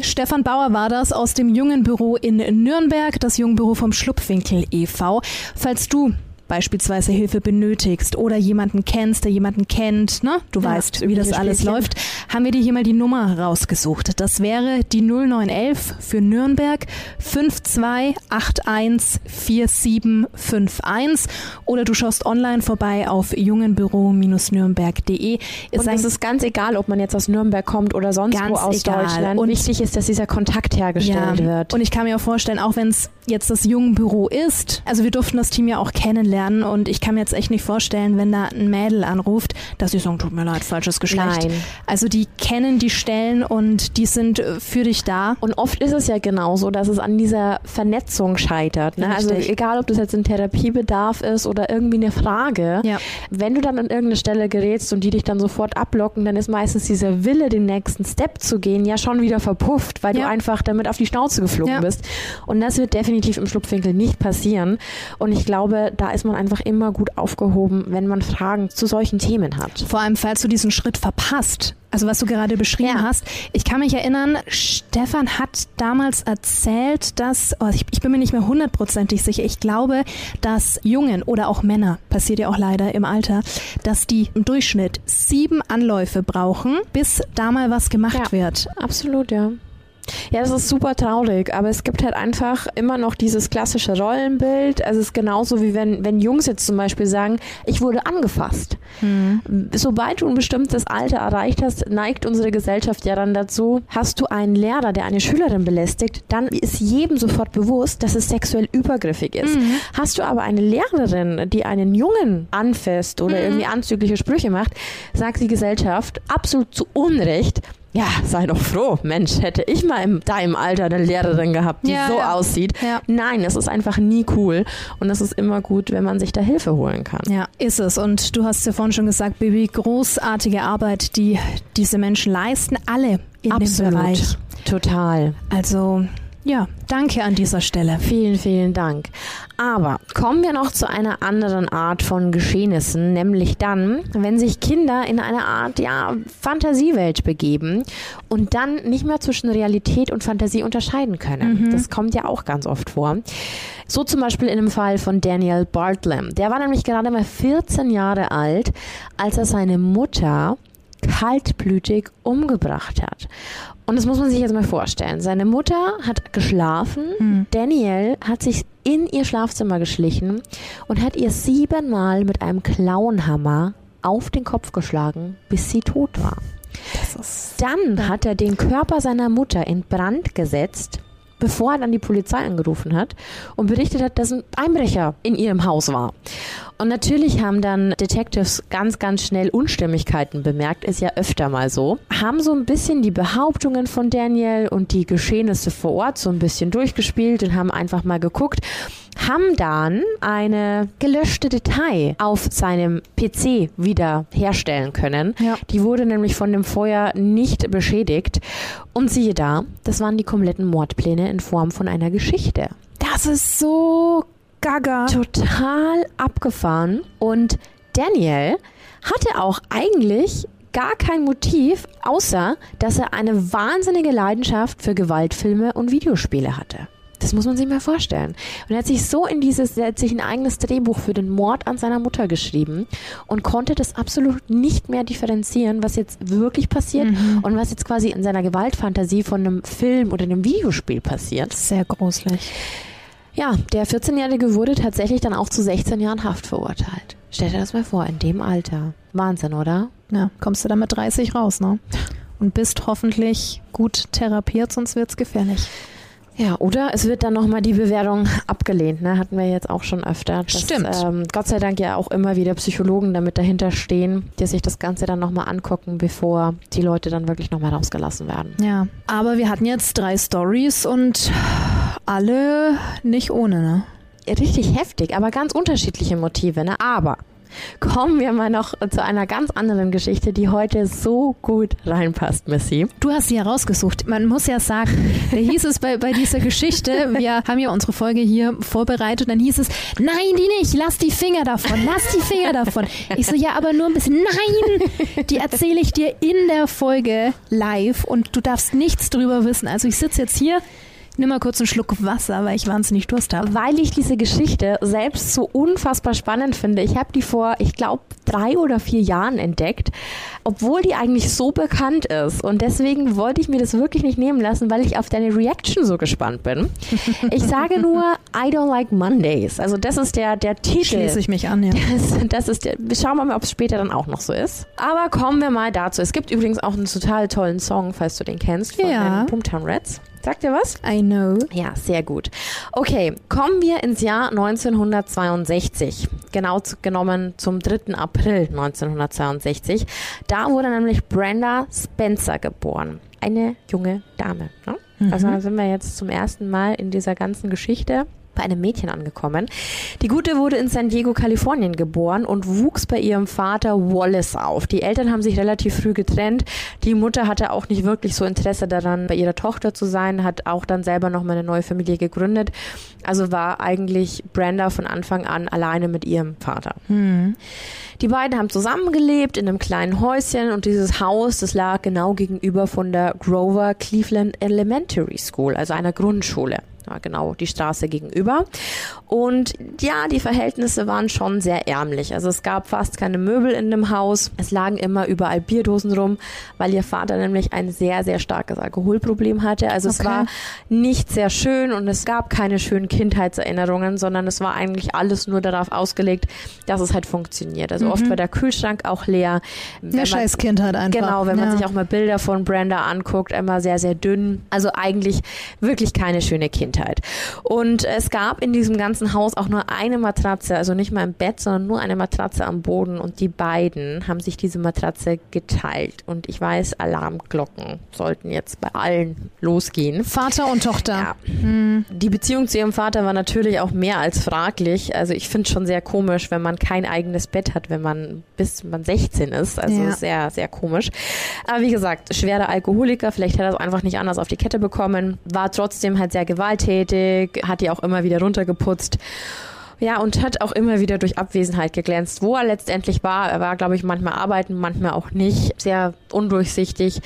Stefan Bauer war das aus dem Jungenbüro in Nürnberg, das Jungenbüro vom Schlupfwinkel e.V. Falls du beispielsweise Hilfe benötigst oder jemanden kennst, der jemanden kennt, ne? Du ja, weißt, wie das alles Spielchen. läuft, haben wir dir hier mal die Nummer rausgesucht. Das wäre die 0911 für Nürnberg 52814751 oder du schaust online vorbei auf jungenbüro-nürnberg.de. Und es ist ganz egal, ob man jetzt aus Nürnberg kommt oder sonst wo aus egal. Deutschland. Und wichtig ist, dass dieser Kontakt hergestellt ja. wird. Und ich kann mir auch vorstellen, auch wenn es jetzt das Jungenbüro ist, also wir durften das Team ja auch kennenlernen, lernen und ich kann mir jetzt echt nicht vorstellen, wenn da ein Mädel anruft, dass sie sagen, tut mir leid, falsches Geschlecht. Nein. Also die kennen die Stellen und die sind für dich da. Und oft ist es ja genauso, dass es an dieser Vernetzung scheitert. Ne? Also egal, ob das jetzt ein Therapiebedarf ist oder irgendwie eine Frage, ja. wenn du dann an irgendeine Stelle gerätst und die dich dann sofort ablocken, dann ist meistens dieser Wille, den nächsten Step zu gehen, ja schon wieder verpufft, weil ja. du einfach damit auf die Schnauze geflogen ja. bist. Und das wird definitiv im Schlupfwinkel nicht passieren. Und ich glaube, da ist man einfach immer gut aufgehoben, wenn man Fragen zu solchen Themen hat. Vor allem, falls du diesen Schritt verpasst. Also was du gerade beschrieben ja. hast. Ich kann mich erinnern, Stefan hat damals erzählt, dass, oh, ich, ich bin mir nicht mehr hundertprozentig sicher, ich glaube, dass Jungen oder auch Männer, passiert ja auch leider im Alter, dass die im Durchschnitt sieben Anläufe brauchen, bis da mal was gemacht ja, wird. Absolut, ja. Ja, das ist super traurig, aber es gibt halt einfach immer noch dieses klassische Rollenbild. Also es ist genauso wie wenn, wenn Jungs jetzt zum Beispiel sagen, ich wurde angefasst. Mhm. Sobald du ein bestimmtes Alter erreicht hast, neigt unsere Gesellschaft ja dann dazu, hast du einen Lehrer, der eine Schülerin belästigt, dann ist jedem sofort bewusst, dass es sexuell übergriffig ist. Mhm. Hast du aber eine Lehrerin, die einen Jungen anfasst oder mhm. irgendwie anzügliche Sprüche macht, sagt die Gesellschaft absolut zu Unrecht, ja, sei doch froh. Mensch, hätte ich mal in deinem Alter eine Lehrerin gehabt, die ja, so ja. aussieht. Ja. Nein, es ist einfach nie cool. Und es ist immer gut, wenn man sich da Hilfe holen kann. Ja, ist es. Und du hast ja vorhin schon gesagt, Bibi, großartige Arbeit, die diese Menschen leisten, alle in Absolut. dem Bereich. Total. Also ja, danke an dieser Stelle. Vielen, vielen Dank. Aber kommen wir noch zu einer anderen Art von Geschehnissen, nämlich dann, wenn sich Kinder in eine Art, ja, Fantasiewelt begeben und dann nicht mehr zwischen Realität und Fantasie unterscheiden können. Mhm. Das kommt ja auch ganz oft vor. So zum Beispiel in dem Fall von Daniel Bartlam. Der war nämlich gerade mal 14 Jahre alt, als er seine Mutter kaltblütig umgebracht hat. Und das muss man sich jetzt mal vorstellen. Seine Mutter hat geschlafen, mhm. Daniel hat sich in ihr Schlafzimmer geschlichen und hat ihr siebenmal mit einem Klauenhammer auf den Kopf geschlagen, bis sie tot war. Dann hat er den Körper seiner Mutter in Brand gesetzt bevor er dann die Polizei angerufen hat und berichtet hat, dass ein Einbrecher in ihrem Haus war. Und natürlich haben dann Detectives ganz, ganz schnell Unstimmigkeiten bemerkt, ist ja öfter mal so, haben so ein bisschen die Behauptungen von Daniel und die Geschehnisse vor Ort so ein bisschen durchgespielt und haben einfach mal geguckt, haben dann eine gelöschte Datei auf seinem PC wieder herstellen können. Ja. Die wurde nämlich von dem Feuer nicht beschädigt. Und siehe da, das waren die kompletten Mordpläne in Form von einer Geschichte. Das ist so gaga. Total abgefahren. Und Daniel hatte auch eigentlich gar kein Motiv, außer dass er eine wahnsinnige Leidenschaft für Gewaltfilme und Videospiele hatte. Das muss man sich mal vorstellen. Und er hat sich so in dieses, er hat sich ein eigenes Drehbuch für den Mord an seiner Mutter geschrieben und konnte das absolut nicht mehr differenzieren, was jetzt wirklich passiert mhm. und was jetzt quasi in seiner Gewaltfantasie von einem Film oder einem Videospiel passiert. Sehr gruselig. Ja, der 14-Jährige wurde tatsächlich dann auch zu 16 Jahren Haft verurteilt. Stell dir das mal vor, in dem Alter. Wahnsinn, oder? Ja, kommst du dann mit 30 raus, ne? und bist hoffentlich gut therapiert, sonst wird's gefährlich. Ja, oder es wird dann nochmal die Bewertung abgelehnt, ne? Hatten wir jetzt auch schon öfter. Dass, Stimmt. Ähm, Gott sei Dank ja auch immer wieder Psychologen damit dahinter stehen, die sich das Ganze dann nochmal angucken, bevor die Leute dann wirklich nochmal rausgelassen werden. Ja, aber wir hatten jetzt drei Stories und alle nicht ohne, ne? Richtig heftig, aber ganz unterschiedliche Motive, ne? Aber kommen wir mal noch zu einer ganz anderen Geschichte, die heute so gut reinpasst, Missy. Du hast sie herausgesucht. Man muss ja sagen, da hieß es bei, bei dieser Geschichte, wir haben ja unsere Folge hier vorbereitet, dann hieß es, nein, die nicht, lass die Finger davon, lass die Finger davon. Ich so, ja, aber nur ein bisschen, nein, die erzähle ich dir in der Folge live und du darfst nichts drüber wissen. Also ich sitze jetzt hier, nimm mal kurz einen Schluck Wasser, weil ich wahnsinnig Durst habe. Weil ich diese Geschichte selbst so unfassbar spannend finde. Ich habe die vor, ich glaube, drei oder vier Jahren entdeckt, obwohl die eigentlich so bekannt ist. Und deswegen wollte ich mir das wirklich nicht nehmen lassen, weil ich auf deine Reaction so gespannt bin. Ich sage nur, I don't like Mondays. Also das ist der, der Titel. Schließe ich mich an, ja. Das, das ist der, schauen wir mal, ob es später dann auch noch so ist. Aber kommen wir mal dazu. Es gibt übrigens auch einen total tollen Song, falls du den kennst, von Ja. den Boomtown Reds. Sagt dir was? I know. Ja, sehr gut. Okay, kommen wir ins Jahr 1962. Genau zu, genommen zum 3. April 1962. Da wurde nämlich Brenda Spencer geboren. Eine junge Dame. Ne? Also da sind wir jetzt zum ersten Mal in dieser ganzen Geschichte bei einem Mädchen angekommen. Die Gute wurde in San Diego, Kalifornien geboren und wuchs bei ihrem Vater Wallace auf. Die Eltern haben sich relativ früh getrennt. Die Mutter hatte auch nicht wirklich so Interesse daran, bei ihrer Tochter zu sein, hat auch dann selber noch mal eine neue Familie gegründet. Also war eigentlich Brenda von Anfang an alleine mit ihrem Vater. Die beiden haben zusammengelebt in einem kleinen Häuschen und dieses Haus, das lag genau gegenüber von der Grover Cleveland Elementary School, also einer Grundschule. Ja, genau, die Straße gegenüber. Und ja, die Verhältnisse waren schon sehr ärmlich. Also es gab fast keine Möbel in dem Haus. Es lagen immer überall Bierdosen rum, weil ihr Vater nämlich ein sehr, sehr starkes Alkoholproblem hatte. Also es Okay. war nicht sehr schön und es gab keine schönen Kindheitserinnerungen, sondern es war eigentlich alles nur darauf ausgelegt, dass es halt funktioniert. Also oft war der Kühlschrank auch leer. Eine man- scheiß Kindheit einfach. Genau, wenn man ja. sich auch mal Bilder von Brenda anguckt, immer sehr, sehr dünn. Also eigentlich wirklich keine schöne Kindheit. Und es gab in diesem ganzen Haus auch nur eine Matratze, also nicht mal im Bett, sondern nur eine Matratze am Boden. Und die beiden haben sich diese Matratze geteilt. Und ich weiß, Alarmglocken sollten jetzt bei allen losgehen. Vater und Tochter. Ja. Die Beziehung zu ihrem Vater war natürlich auch mehr als fraglich. Also ich finde es schon sehr komisch, wenn man kein eigenes Bett hat, wenn man bis man 16 ist. Also Ja. sehr, sehr komisch. Aber wie gesagt, schwerer Alkoholiker, vielleicht hat er es einfach nicht anders auf die Kette bekommen, war trotzdem halt sehr gewalttätig, hat die auch immer wieder runtergeputzt. Ja, und hat auch immer wieder durch Abwesenheit geglänzt. Wo er letztendlich war, er war, glaube ich, manchmal arbeiten, manchmal auch nicht. Sehr undurchsichtig.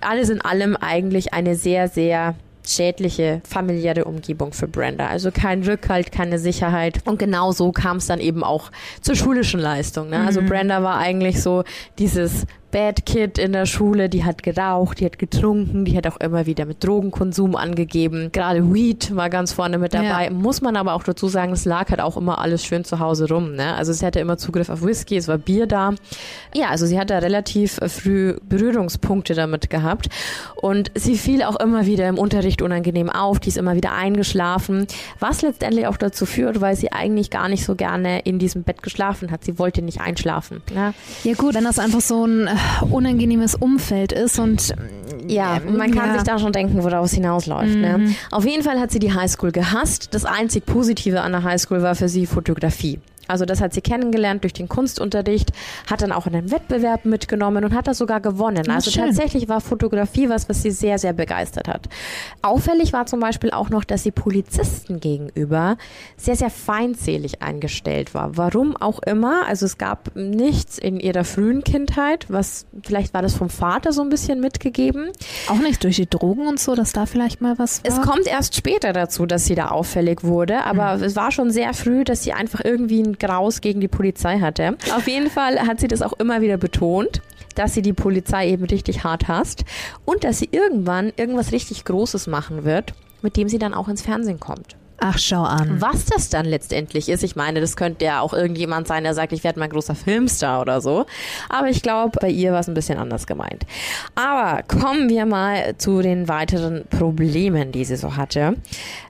Alles in allem eigentlich eine sehr, sehr schädliche familiäre Umgebung für Brenda. Also kein Rückhalt, keine Sicherheit. Und genau so kam es dann eben auch zur schulischen Leistung. Ne? Also Brenda war eigentlich so dieses Bad Kid in der Schule, die hat geraucht, die hat getrunken, die hat auch immer wieder mit Drogenkonsum angegeben. Gerade Weed war ganz vorne mit dabei. Ja. Muss man aber auch dazu sagen, es lag halt auch immer alles schön zu Hause rum. Ne? Also sie hatte immer Zugriff auf Whisky, es war Bier da. Ja, also sie hat da relativ früh Berührungspunkte damit gehabt. Und sie fiel auch immer wieder im Unterricht unangenehm auf, die ist immer wieder eingeschlafen, was letztendlich auch dazu führt, weil sie eigentlich gar nicht so gerne in diesem Bett geschlafen hat. Sie wollte nicht einschlafen. Ne? Ja gut, wenn das einfach so ein unangenehmes Umfeld ist und Ja, man kann ja. sich da schon denken, worauf es hinausläuft. Ne? Auf jeden Fall hat sie die Highschool gehasst. Das einzig Positive an der Highschool war für sie Fotografie. Also das hat sie kennengelernt durch den Kunstunterricht, hat dann auch in einen Wettbewerb mitgenommen und hat das sogar gewonnen. Ah, Also schön. tatsächlich war Fotografie was, was sie sehr, sehr begeistert hat. Auffällig war zum Beispiel auch noch, dass sie Polizisten gegenüber sehr, sehr feindselig eingestellt war. Warum auch immer. Also es gab nichts in ihrer frühen Kindheit, was vielleicht war das vom Vater so ein bisschen mitgegeben. auch nicht durch die Drogen und so, dass da vielleicht mal was war. Es kommt erst später dazu, dass sie da auffällig wurde, aber es war schon sehr früh, dass sie einfach irgendwie ein Graus gegen die Polizei hatte. Auf jeden Fall hat sie das auch immer wieder betont, dass sie die Polizei eben richtig hart hasst und dass sie irgendwann irgendwas richtig Großes machen wird, mit dem sie dann auch ins Fernsehen kommt. Ach, schau an. Was das dann letztendlich ist, ich meine, das könnte ja auch irgendjemand sein, der sagt, ich werde mal ein großer Filmstar oder so. Aber ich glaube, bei ihr war es ein bisschen anders gemeint. Aber kommen wir mal zu den weiteren Problemen, die sie so hatte.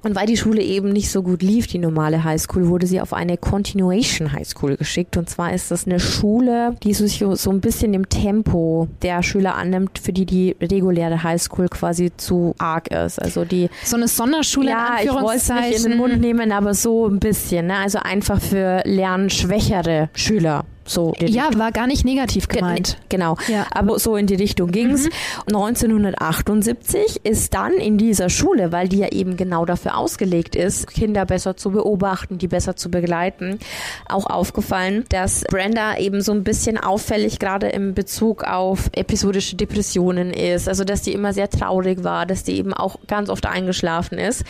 Und weil die Schule eben nicht so gut lief, die normale Highschool, wurde sie auf eine Continuation Highschool geschickt. Und zwar ist das eine Schule, die sich so ein bisschen dem Tempo der Schüler annimmt, für die die reguläre Highschool quasi zu arg ist. Also die so eine Sonderschule ja, in ich wollte es nicht in den Mund nehmen, aber so ein bisschen. Ne? Also einfach für lernschwächere Schüler. So ja, war gar nicht negativ gemeint. Genau. Ja. Aber so in die Richtung ging's. Mhm. 1978 ist dann in dieser Schule, weil die ja eben genau dafür ausgelegt ist, Kinder besser zu beobachten, die besser zu begleiten, auch aufgefallen, dass Brenda eben so ein bisschen auffällig gerade im Bezug auf episodische Depressionen ist. Also dass die immer sehr traurig war, dass die eben auch ganz oft eingeschlafen ist.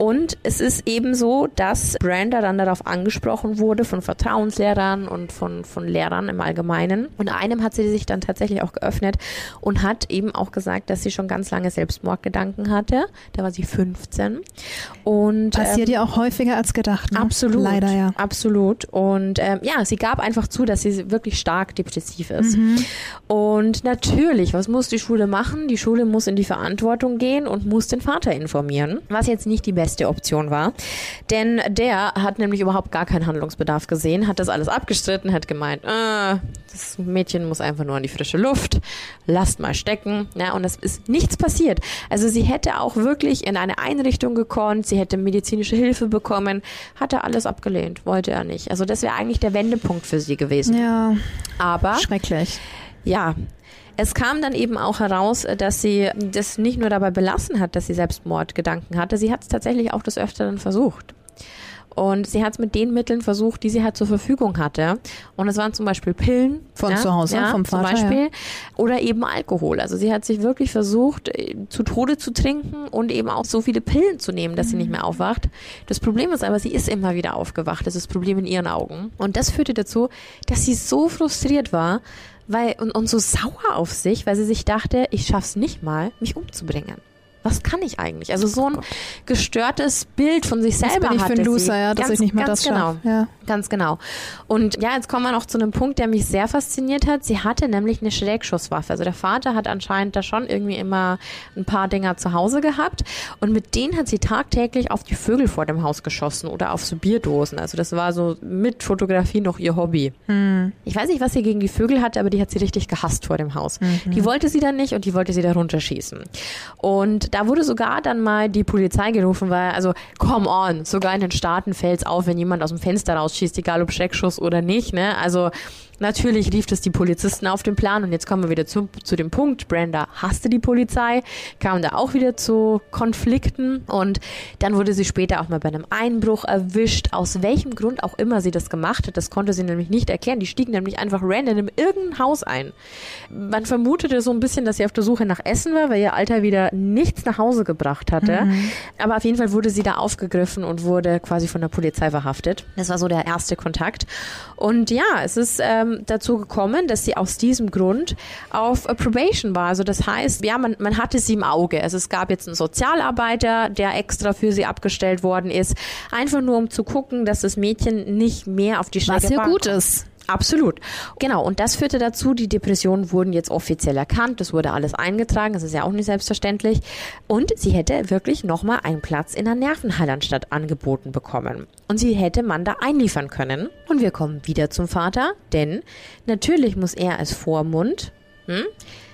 Und es ist eben so, dass Brenda dann darauf angesprochen wurde von Vertrauenslehrern und von, von Lehrern im Allgemeinen. Und einem hat sie sich dann tatsächlich auch geöffnet und hat eben auch gesagt, dass sie schon ganz lange Selbstmordgedanken hatte. Da war sie 15. Und, Passiert ähm, ja auch häufiger als gedacht. Ne? Absolut. Leider ja. Absolut. Und ähm, ja, sie gab einfach zu, dass sie wirklich stark depressiv ist. Mhm. Und natürlich, was muss die Schule machen? Die Schule muss in die Verantwortung gehen und muss den Vater informieren. Was jetzt nicht die beste beste Option war. Denn der hat nämlich überhaupt gar keinen Handlungsbedarf gesehen, hat das alles abgestritten, hat gemeint, äh, das Mädchen muss einfach nur an die frische Luft, lasst mal stecken. Ja, und es ist nichts passiert. Also sie hätte auch wirklich in eine Einrichtung gekonnt, sie hätte medizinische Hilfe bekommen, hat er alles abgelehnt, wollte er nicht. Also das wäre eigentlich der Wendepunkt für sie gewesen. Ja. Aber schrecklich. Ja, es kam dann eben auch heraus, dass sie das nicht nur dabei belassen hat, dass sie Selbstmordgedanken hatte, sie hat es tatsächlich auch des Öfteren versucht. Und sie hat es mit den Mitteln versucht, die sie halt zur Verfügung hatte. Und es waren zum Beispiel Pillen. Von ja, zu Hause, ja, vom Vater. Zum Beispiel. Ja. Oder eben Alkohol. Also sie hat sich wirklich versucht, äh, zu Tode zu trinken und eben auch so viele Pillen zu nehmen, dass mhm. sie nicht mehr aufwacht. Das Problem ist aber, sie ist immer wieder aufgewacht. Das ist das Problem in ihren Augen. Und das führte dazu, dass sie so frustriert war, weil, und, und so sauer auf sich, weil sie sich dachte, ich schaff's nicht mal, mich umzubringen was kann ich eigentlich? Also so ein gestörtes Bild von sich selber das bin ich hatte für ein Loser, sie. ja, dass ganz, ich nicht mehr ganz das genau, ja. ganz genau. Und ja, jetzt kommen wir noch zu einem Punkt, der mich sehr fasziniert hat. Sie hatte nämlich eine Schrägschusswaffe. Also der Vater hat anscheinend da schon irgendwie immer ein paar Dinger zu Hause gehabt und mit denen hat sie tagtäglich auf die Vögel vor dem Haus geschossen oder auf so Bierdosen. Also das war so mit Fotografie noch ihr Hobby. Hm. Ich weiß nicht, was sie gegen die Vögel hatte, aber die hat sie richtig gehasst vor dem Haus. Mhm. Die wollte sie dann nicht und die wollte sie da runterschießen. Und da wurde sogar dann mal die Polizei gerufen, weil, also, come on, sogar in den Staaten fällt es auf, wenn jemand aus dem Fenster rausschießt, egal ob Schreckschuss oder nicht, ne? Also, Natürlich rief das die Polizisten auf den Plan und jetzt kommen wir wieder zu, zu dem Punkt. Brenda hasste die Polizei, kam da auch wieder zu Konflikten und dann wurde sie später auch mal bei einem Einbruch erwischt. Aus welchem Grund auch immer sie das gemacht hat, das konnte sie nämlich nicht erklären. Die stiegen nämlich einfach random in irgendein Haus ein. Man vermutete so ein bisschen, dass sie auf der Suche nach Essen war, weil ihr Alter wieder nichts nach Hause gebracht hatte. Mhm. Aber auf jeden Fall wurde sie da aufgegriffen und wurde quasi von der Polizei verhaftet. Das war so der erste Kontakt. Und ja, es ist ähm, ähm, dazu gekommen, dass sie aus diesem Grund auf Probation war. Also das heißt, ja, man, man hatte sie im Auge. Also es gab jetzt einen Sozialarbeiter, der extra für sie abgestellt worden ist, einfach nur um zu gucken, dass das Mädchen nicht mehr auf die Strecke Was ja gut ist. Absolut. Genau. Und das führte dazu, die Depressionen wurden jetzt offiziell erkannt. Das wurde alles eingetragen. Das ist ja auch nicht selbstverständlich. Und sie hätte wirklich nochmal einen Platz in der Nervenheilanstalt angeboten bekommen. Und sie hätte man da einliefern können. Und wir kommen wieder zum Vater, denn natürlich muss er als Vormund hm,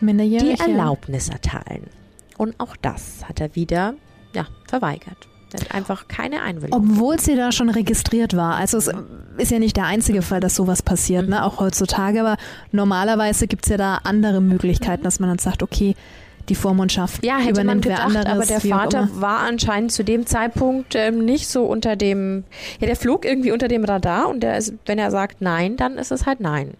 die Erlaubnis erteilen. Und auch das hat er wieder ja, verweigert. Hat einfach keine Einwilligung. Obwohl sie da schon registriert war. Also es ist ja nicht der einzige Fall, dass sowas passiert, ne? auch heutzutage. Aber normalerweise gibt es ja da andere Möglichkeiten, dass man dann sagt, okay, die Vormundschaft ja, hätte übernimmt man gedacht, wer anderes. Aber der Vater war anscheinend zu dem Zeitpunkt ähm, nicht so unter dem, ja, der flog irgendwie unter dem Radar und ist, wenn er sagt nein, dann ist es halt nein.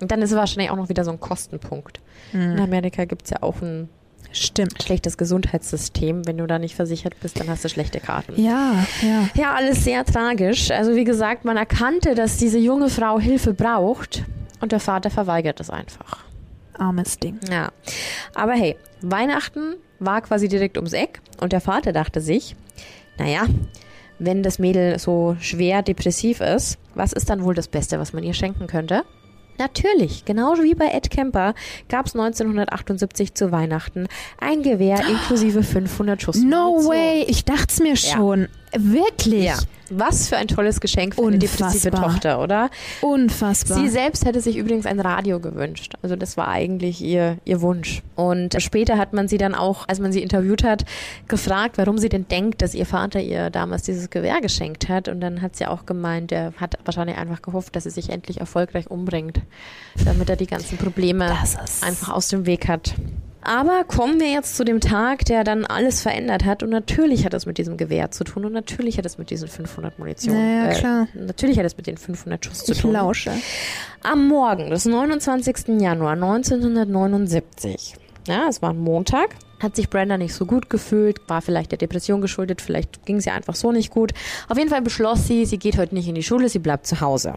Und dann ist es wahrscheinlich auch noch wieder so ein Kostenpunkt. Mhm. In Amerika gibt es ja auch ein Stimmt. Schlechtes Gesundheitssystem. Wenn du da nicht versichert bist, dann hast du schlechte Karten. Ja, ja. Ja, alles sehr tragisch. Also wie gesagt, man erkannte, dass diese junge Frau Hilfe braucht und der Vater verweigert es einfach. Armes Ding. Ja. Aber hey, Weihnachten war quasi direkt ums Eck und der Vater dachte sich, naja, wenn das Mädel so schwer depressiv ist, was ist dann wohl das Beste, was man ihr schenken könnte? Natürlich, genauso wie bei Ed Kemper gab es 1978 zu Weihnachten ein Gewehr inklusive 500 Schuss. No way, ich dachte mir schon. Wirklich? Ja. Was für ein tolles Geschenk für eine depressive Unfassbar. Tochter, oder? Unfassbar. Sie selbst hätte sich übrigens ein Radio gewünscht. Also das war eigentlich ihr, ihr Wunsch. Und später hat man sie dann auch, als man sie interviewt hat, gefragt, warum sie denn denkt, dass ihr Vater ihr damals dieses Gewehr geschenkt hat. Und dann hat sie auch gemeint, er hat wahrscheinlich einfach gehofft, dass sie sich endlich erfolgreich umbringt, damit er die ganzen Probleme einfach aus dem Weg hat. Aber kommen wir jetzt zu dem Tag, der dann alles verändert hat. Und natürlich hat es mit diesem Gewehr zu tun. Und natürlich hat es mit diesen 500 Munition. Naja, äh, klar. Natürlich hat es mit den 500 Schuss zu ich tun. lausche. Am Morgen des 29. Januar 1979, ja, es war ein Montag, hat sich Brenda nicht so gut gefühlt, war vielleicht der Depression geschuldet, vielleicht ging sie einfach so nicht gut. Auf jeden Fall beschloss sie, sie geht heute nicht in die Schule, sie bleibt zu Hause.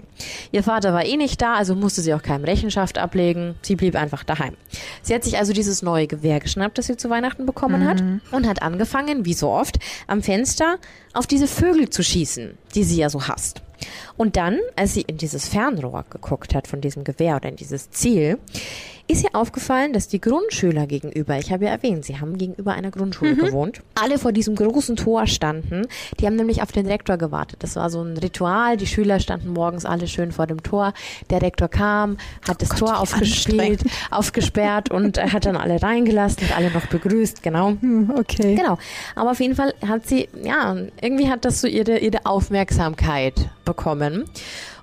Ihr Vater war eh nicht da, also musste sie auch keinem Rechenschaft ablegen. Sie blieb einfach daheim. Sie hat sich also dieses neue Gewehr geschnappt, das sie zu Weihnachten bekommen hat und hat angefangen, wie so oft, am Fenster auf diese Vögel zu schießen, die sie ja so hasst. Und dann, als sie in dieses Fernrohr geguckt hat von diesem Gewehr oder in dieses Ziel, ist ihr aufgefallen, dass die Grundschüler gegenüber, ich habe ja erwähnt, sie haben gegenüber einer Grundschule gewohnt, alle vor diesem großen Tor standen. Die haben nämlich auf den Rektor gewartet. Das war so ein Ritual. Die Schüler standen morgens alle schön vor dem Tor. Der Rektor kam, hat das Tor aufgespielt, aufgesperrt und hat dann alle reingelassen und alle noch begrüßt, genau. Okay. Genau. Aber auf jeden Fall hat sie, ja, irgendwie hat das so ihre, ihre Aufmerksamkeit bekommen.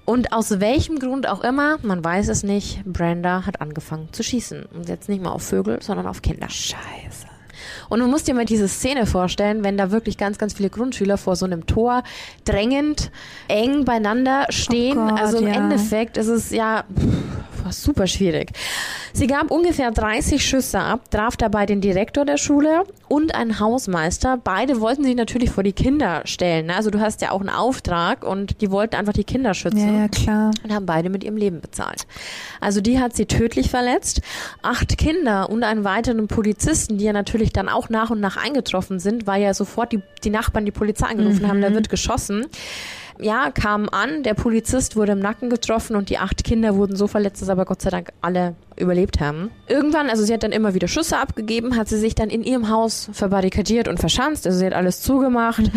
Und aus welchem Grund auch immer, man weiß es nicht, Brenda hat angefangen zu schießen. Und jetzt nicht mal auf Vögel, sondern auf Kinder. Scheiße. Und du musst dir mal diese Szene vorstellen, wenn da wirklich ganz, ganz viele Grundschüler vor so einem Tor drängend, eng beieinander stehen. Oh Gott, also im ja. Endeffekt ist es ja war super schwierig. Sie gab ungefähr 30 Schüsse ab, traf dabei den Direktor der Schule und einen Hausmeister. Beide wollten sich natürlich vor die Kinder stellen. ne? Also du hast ja auch einen Auftrag und die wollten einfach die Kinder schützen Ja, ja, klar. und haben beide mit ihrem Leben bezahlt. Also die hat sie tödlich verletzt. Acht Kinder und einen weiteren Polizisten, die ja natürlich dann auch nach und nach eingetroffen sind, weil ja sofort die, die Nachbarn die Polizei angerufen haben, da wird geschossen. Ja, kamen an, der Polizist wurde im Nacken getroffen und die acht Kinder wurden so verletzt, dass aber Gott sei Dank alle überlebt haben. Irgendwann, also sie hat dann immer wieder Schüsse abgegeben, hat sie sich dann in ihrem Haus verbarrikadiert und verschanzt, also sie hat alles zugemacht.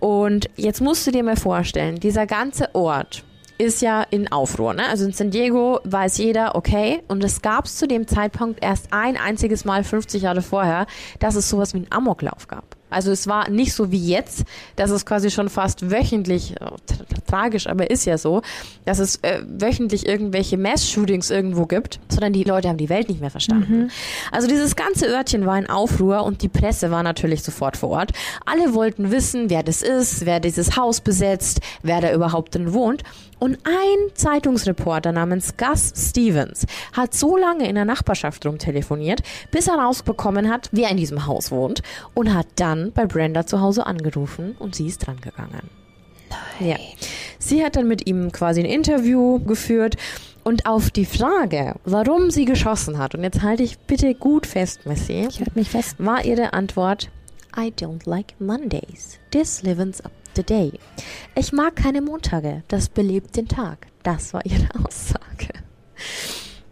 Und jetzt musst du dir mal vorstellen, dieser ganze Ort, ist ja in Aufruhr. Ne? Also in San Diego weiß jeder, okay, und es gab es zu dem Zeitpunkt erst ein einziges Mal 50 Jahre vorher, dass es sowas wie einen Amoklauf gab. Also es war nicht so wie jetzt, dass es quasi schon fast wöchentlich, äh, tra tragisch, aber ist ja so, dass es äh, wöchentlich irgendwelche Mass-Shootings irgendwo gibt, sondern die Leute haben die Welt nicht mehr verstanden. Also dieses ganze Örtchen war in Aufruhr und die Presse war natürlich sofort vor Ort. Alle wollten wissen, wer das ist, wer dieses Haus besetzt, wer da überhaupt drin wohnt. Und ein Zeitungsreporter namens Gus Stevens hat so lange in der Nachbarschaft rumtelefoniert, bis er rausbekommen hat, wer in diesem Haus wohnt und hat dann bei Brenda zu Hause angerufen und sie ist dran gegangen. Ja. Sie hat dann mit ihm quasi ein Interview geführt und auf die Frage, warum sie geschossen hat, und jetzt halte ich bitte gut fest, Missy, Ich halte mich fest. war ihre Antwort, I don't like Mondays. This livens up the day. Ich mag keine Montage. Das belebt den Tag. Das war ihre Aussage.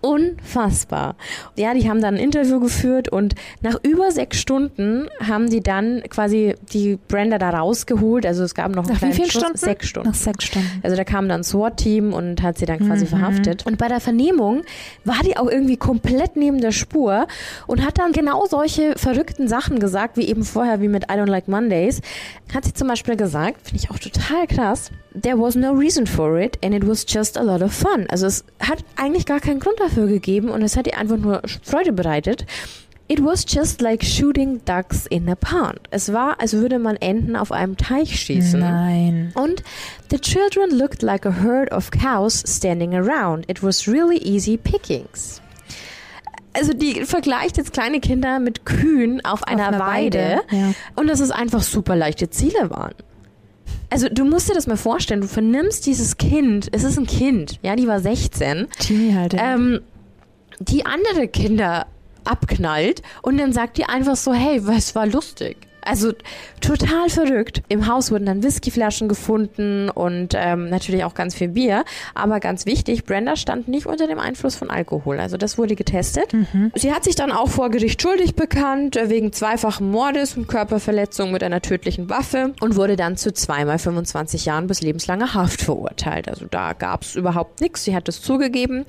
Unfassbar. Ja, die haben dann ein Interview geführt und nach über sechs Stunden haben die dann quasi die Brenda da rausgeholt. Also es gab noch einen Nach wie kleinen vielen Schuss. Stunden? Sechs Stunden. Nach sechs Stunden. Also da kam dann SWAT-Team und hat sie dann quasi Mhm. verhaftet. Und bei der Vernehmung war die auch irgendwie komplett neben der Spur und hat dann genau solche verrückten Sachen gesagt, wie eben vorher, wie mit I don't like Mondays. Hat sie zum Beispiel gesagt, finde ich auch total krass, there was no reason for it and it was just a lot of fun. Also es hat eigentlich gar keinen Grund dafür gegeben und es hat ihr einfach nur Freude bereitet. It was just like shooting ducks in a pond. Es war, als würde man Enten auf einem Teich schießen. Nein. Und the children looked like a herd of cows standing around. It was really easy pickings. Also die vergleicht jetzt kleine Kinder mit Kühen auf einer, einer Weide, Weide, ja. und dass es einfach super leichte Ziele waren. Also du musst dir das mal vorstellen, du vernimmst dieses Kind, es ist ein Kind, ja, die war 16, Teenie halt. ja. ähm, die andere Kinder abknallt und dann sagt die einfach so, hey, es war lustig. Also total verrückt. Im Haus wurden dann Whiskyflaschen gefunden und ähm, natürlich auch ganz viel Bier. Aber ganz wichtig, Brenda stand nicht unter dem Einfluss von Alkohol. Also das wurde getestet. Mhm. Sie hat sich dann auch vor Gericht schuldig bekannt äh, wegen zweifachen Mordes und Körperverletzung mit einer tödlichen Waffe und wurde dann zu zweimal 25 Jahren bis lebenslanger Haft verurteilt. Also da gab es überhaupt nichts. Sie hat es zugegeben.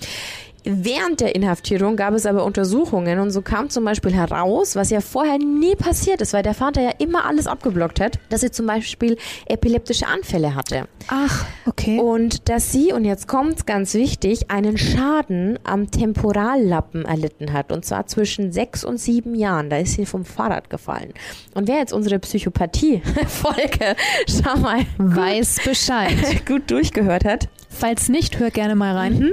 Während der Inhaftierung gab es aber Untersuchungen und so kam zum Beispiel heraus, was ja vorher nie passiert ist, weil der Vater ja immer alles abgeblockt hat, dass sie zum Beispiel epileptische Anfälle hatte. Ach, okay. Und dass sie, und jetzt kommt's ganz wichtig, einen Schaden am Temporallappen erlitten hat. Und zwar zwischen sechs und sieben Jahren. Da ist sie vom Fahrrad gefallen. Und wer jetzt unsere Psychopathie-Folge, schau mal, weiß Bescheid. gut durchgehört hat, Falls nicht, hör gerne mal rein. Mhm.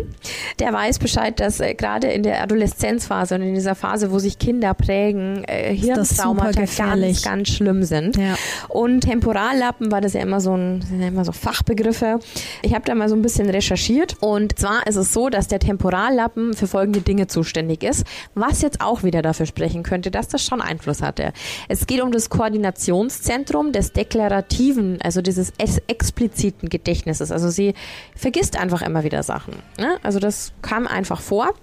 Der weiß Bescheid, dass äh, gerade in der Adoleszenzphase und in dieser Phase, wo sich Kinder prägen, äh, Hirntraumata ganz, ganz schlimm sind. Ja. Und Temporallappen war das ja immer so ein, sind ja immer so Fachbegriffe. Ich habe da mal so ein bisschen recherchiert und zwar ist es so, dass der Temporallappen für folgende Dinge zuständig ist, was jetzt auch wieder dafür sprechen könnte, dass das schon Einfluss hatte. Es geht um das Koordinationszentrum des deklarativen, also dieses expliziten Gedächtnisses. Also sie vergisst einfach immer wieder Sachen. Ne? Also das kam einfach vor.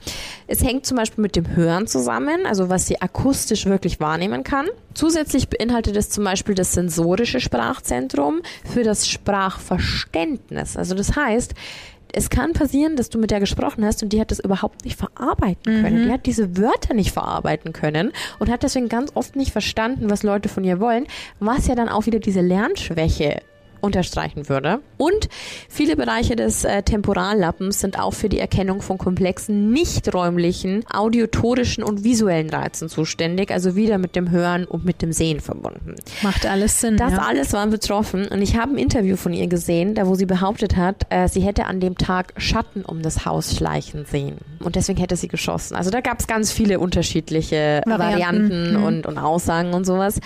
Es hängt zum Beispiel mit dem Hören zusammen, also was sie akustisch wirklich wahrnehmen kann. Zusätzlich beinhaltet es zum Beispiel das sensorische Sprachzentrum für das Sprachverständnis. Also das heißt, es kann passieren, dass du mit der gesprochen hast und die hat das überhaupt nicht verarbeiten können. Mhm. Die hat diese Wörter nicht verarbeiten können und hat deswegen ganz oft nicht verstanden, was Leute von ihr wollen, was ja dann auch wieder diese Lernschwäche unterstreichen würde. Und viele Bereiche des äh, Temporallappens sind auch für die Erkennung von komplexen, nicht räumlichen, audiotorischen und visuellen Reizen zuständig, also wieder mit dem Hören und mit dem Sehen verbunden. Macht alles Sinn. Das ja. alles war betroffen und ich habe ein Interview von ihr gesehen, da wo sie behauptet hat, äh, sie hätte an dem Tag Schatten um das Haus schleichen sehen und deswegen hätte sie geschossen. Also da gab es ganz viele unterschiedliche Varianten, Varianten mhm. und, und Aussagen und sowas.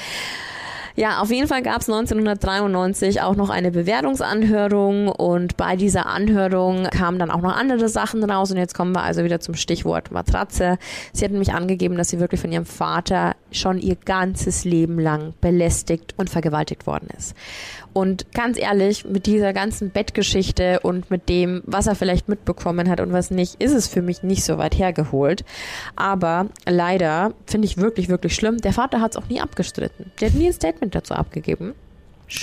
Ja, auf jeden Fall gab es 1993 auch noch eine Bewertungsanhörung und bei dieser Anhörung kamen dann auch noch andere Sachen raus und jetzt kommen wir also wieder zum Stichwort Matratze. Sie hat nämlich angegeben, dass sie wirklich von ihrem Vater schon ihr ganzes Leben lang belästigt und vergewaltigt worden ist. Und ganz ehrlich, mit dieser ganzen Bettgeschichte und mit dem, was er vielleicht mitbekommen hat und was nicht, ist es für mich nicht so weit hergeholt. Aber leider finde ich wirklich, wirklich schlimm. Der Vater hat es auch nie abgestritten. Der hat nie ein Statement dazu abgegeben.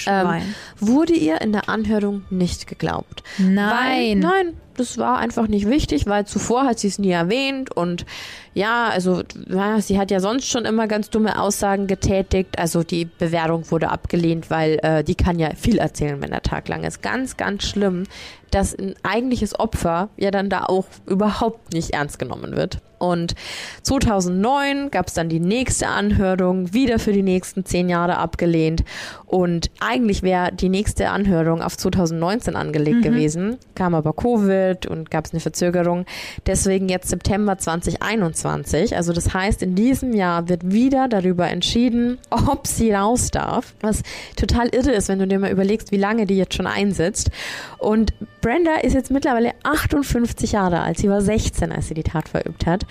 Ähm, wurde ihr in der Anhörung nicht geglaubt. Nein. Weil, nein, das war einfach nicht wichtig, weil zuvor hat sie es nie erwähnt und ja, also ja, sie hat ja sonst schon immer ganz dumme Aussagen getätigt. Also die Bewährung wurde abgelehnt, weil äh, die kann ja viel erzählen, wenn der Tag lang ist. Ganz, ganz schlimm, dass ein eigentliches Opfer ja dann da auch überhaupt nicht ernst genommen wird. Und 2009 gab es dann die nächste Anhörung, wieder für die nächsten zehn Jahre abgelehnt. Und eigentlich wäre die nächste Anhörung auf 2019 angelegt mhm. gewesen, kam aber Covid und gab es eine Verzögerung. Deswegen jetzt September 2021. Also das heißt, in diesem Jahr wird wieder darüber entschieden, ob sie raus darf. Was total irre ist, wenn du dir mal überlegst, wie lange die jetzt schon einsetzt. Und Brenda ist jetzt mittlerweile 58 Jahre alt. Sie war 16, als sie die Tat verübt hat.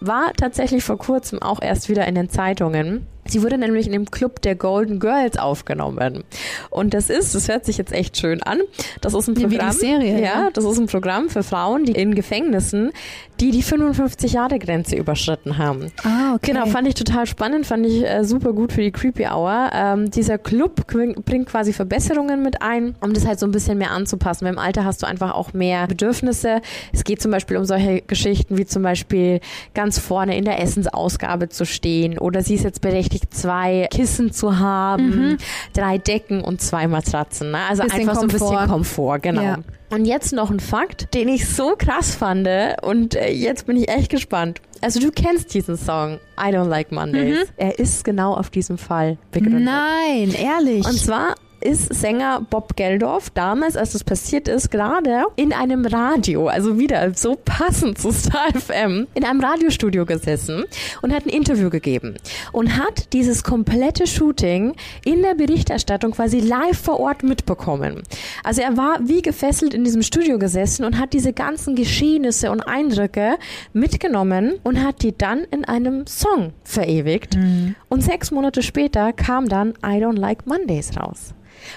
War tatsächlich vor kurzem auch erst wieder in den Zeitungen. Sie wurde nämlich in dem Club der Golden Girls aufgenommen. Und das ist, das hört sich jetzt echt schön an. Das ist ein Programm. Wie Serie, ja, das ist ein Programm für Frauen, die in Gefängnissen, die die 55 Jahre Grenze überschritten haben. Ah, okay. Genau, fand ich total spannend, fand ich äh, super gut für die Creepy Hour. Ähm, dieser Club bringt quasi Verbesserungen mit ein, um das halt so ein bisschen mehr anzupassen. Weil im Alter hast du einfach auch mehr Bedürfnisse. Es geht zum Beispiel um solche Geschichten wie zum Beispiel ganz vorne in der Essensausgabe zu stehen oder sie ist jetzt berechtigt wirklich zwei Kissen zu haben, mhm. drei Decken und zwei Matratzen. Ne? Also bisschen einfach Komfort. so ein bisschen Komfort, genau. Ja. Und jetzt noch ein Fakt, den ich so krass fand und äh, jetzt bin ich echt gespannt. Also du kennst diesen Song I Don't Like Mondays. Mhm. Er ist genau auf diesem Fall begründet. Nein, ehrlich. Und zwar ist Sänger Bob Geldorf damals, als das passiert ist, gerade in einem Radio, also wieder so passend zu Star FM, in einem Radiostudio gesessen und hat ein Interview gegeben und hat dieses komplette Shooting in der Berichterstattung quasi live vor Ort mitbekommen. Also er war wie gefesselt in diesem Studio gesessen und hat diese ganzen Geschehnisse und Eindrücke mitgenommen und hat die dann in einem Song verewigt. Mhm. Und sechs Monate später kam dann I Don't Like Mondays raus.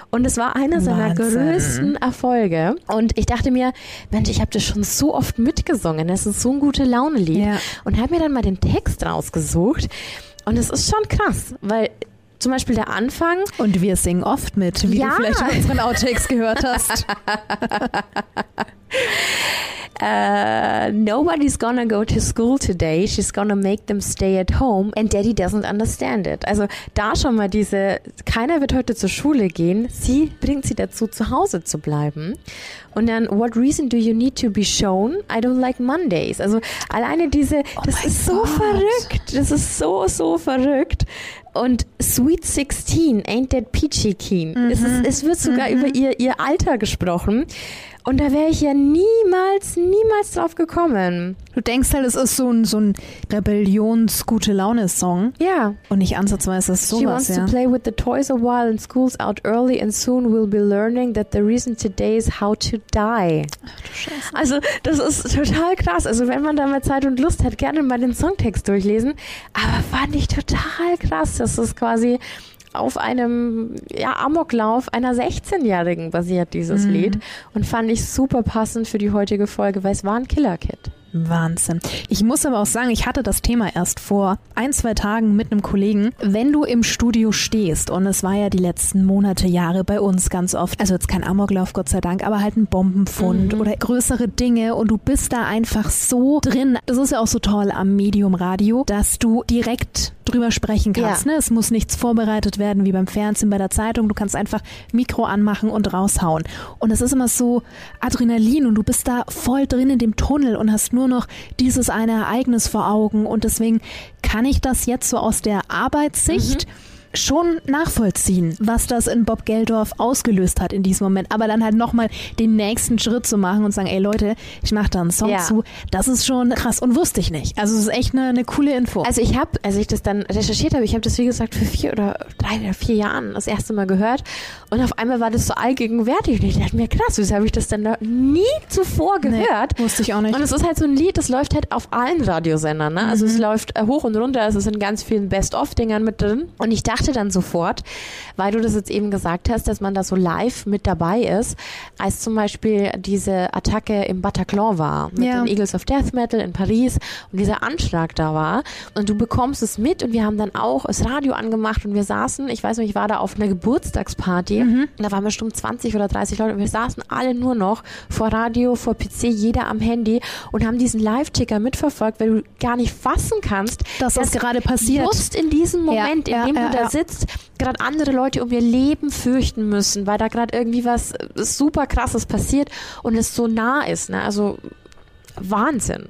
Und es war einer seiner größten Erfolge. Und ich dachte mir, Mensch, ich habe das schon so oft mitgesungen. Das ist so ein gute Laune-Lied. Ja. Und habe mir dann mal den Text rausgesucht. Und es ist schon krass, weil zum Beispiel der Anfang. Und wir singen oft mit, wie ja. du vielleicht in unseren Outtakes gehört hast. uh, nobody's gonna go to school today. She's gonna make them stay at home and daddy doesn't understand it. Also da schon mal diese, keiner wird heute zur Schule gehen. Sie bringt sie dazu, zu Hause zu bleiben. Und dann, what reason do you need to be shown? I don't like Mondays. Also alleine diese, oh das ist so Gott. verrückt. Das ist so, so verrückt. Und Sweet 16, Ain't That Peachy Keen. Mhm. Es, ist, es wird sogar mhm. über ihr, ihr Alter gesprochen. Und da wäre ich ja niemals, niemals drauf gekommen. Du denkst halt, es ist so ein, so ein Rebellions-Gute-Laune-Song. Ja. Und nicht ansatzweise ist sowas, She wants ja. to play with the toys a while and school's out early and soon we'll be learning that the reason today is how to die. Ach du Scheiße. Also, das ist total krass. Also, wenn man da mal Zeit und Lust hat, gerne mal den Songtext durchlesen. Aber fand ich total krass, dass das quasi auf einem ja, Amoklauf einer 16-Jährigen basiert, dieses mhm. Lied. Und fand ich super passend für die heutige Folge, weil es war ein Killer-Kit. Wahnsinn. Ich muss aber auch sagen, ich hatte das Thema erst vor ein, zwei Tagen mit einem Kollegen. Wenn du im Studio stehst, und es war ja die letzten Monate, Jahre bei uns ganz oft, also jetzt kein Amoklauf, Gott sei Dank, aber halt ein Bombenfund mhm. oder größere Dinge und du bist da einfach so drin. Das ist ja auch so toll am Medium Radio, dass du direkt drüber sprechen kannst. Ja. Ne? Es muss nichts vorbereitet werden wie beim Fernsehen, bei der Zeitung. Du kannst einfach Mikro anmachen und raushauen. Und es ist immer so Adrenalin und du bist da voll drin in dem Tunnel und hast nur noch dieses eine Ereignis vor Augen. Und deswegen kann ich das jetzt so aus der Arbeitssicht mhm schon nachvollziehen, was das in Bob Geldorf ausgelöst hat in diesem Moment. Aber dann halt nochmal den nächsten Schritt zu machen und sagen, ey Leute, ich mache da einen Song ja. zu, das ist schon krass und wusste ich nicht. Also es ist echt eine, eine coole Info. Also ich habe, als ich das dann recherchiert habe, ich habe das wie gesagt für vier oder drei oder vier Jahren das erste Mal gehört und auf einmal war das so allgegenwärtig und ich dachte mir, krass, wieso habe ich das denn da nie zuvor gehört? Nee, wusste ich auch nicht. Und es ist halt so ein Lied, das läuft halt auf allen Radiosendern. Ne? Also mhm. es läuft äh, hoch und runter, es sind ganz vielen Best-of-Dingern mit drin und ich dachte, dachte dann sofort, weil du das jetzt eben gesagt hast, dass man da so live mit dabei ist, als zum Beispiel diese Attacke im Bataclan war, mit ja. den Eagles of Death Metal in Paris und dieser Anschlag da war und du bekommst es mit und wir haben dann auch das Radio angemacht und wir saßen, ich weiß nicht, ich war da auf einer Geburtstagsparty mhm. und da waren bestimmt 20 oder 30 Leute und wir saßen alle nur noch vor Radio, vor PC, jeder am Handy und haben diesen Live-Ticker mitverfolgt, weil du gar nicht fassen kannst, dass das gerade passiert. Just in diesem Moment, ja, in dem ja, du da sitzt, gerade andere Leute um ihr Leben fürchten müssen, weil da gerade irgendwie was super krasses passiert und es so nah ist. Ne? Also Wahnsinn.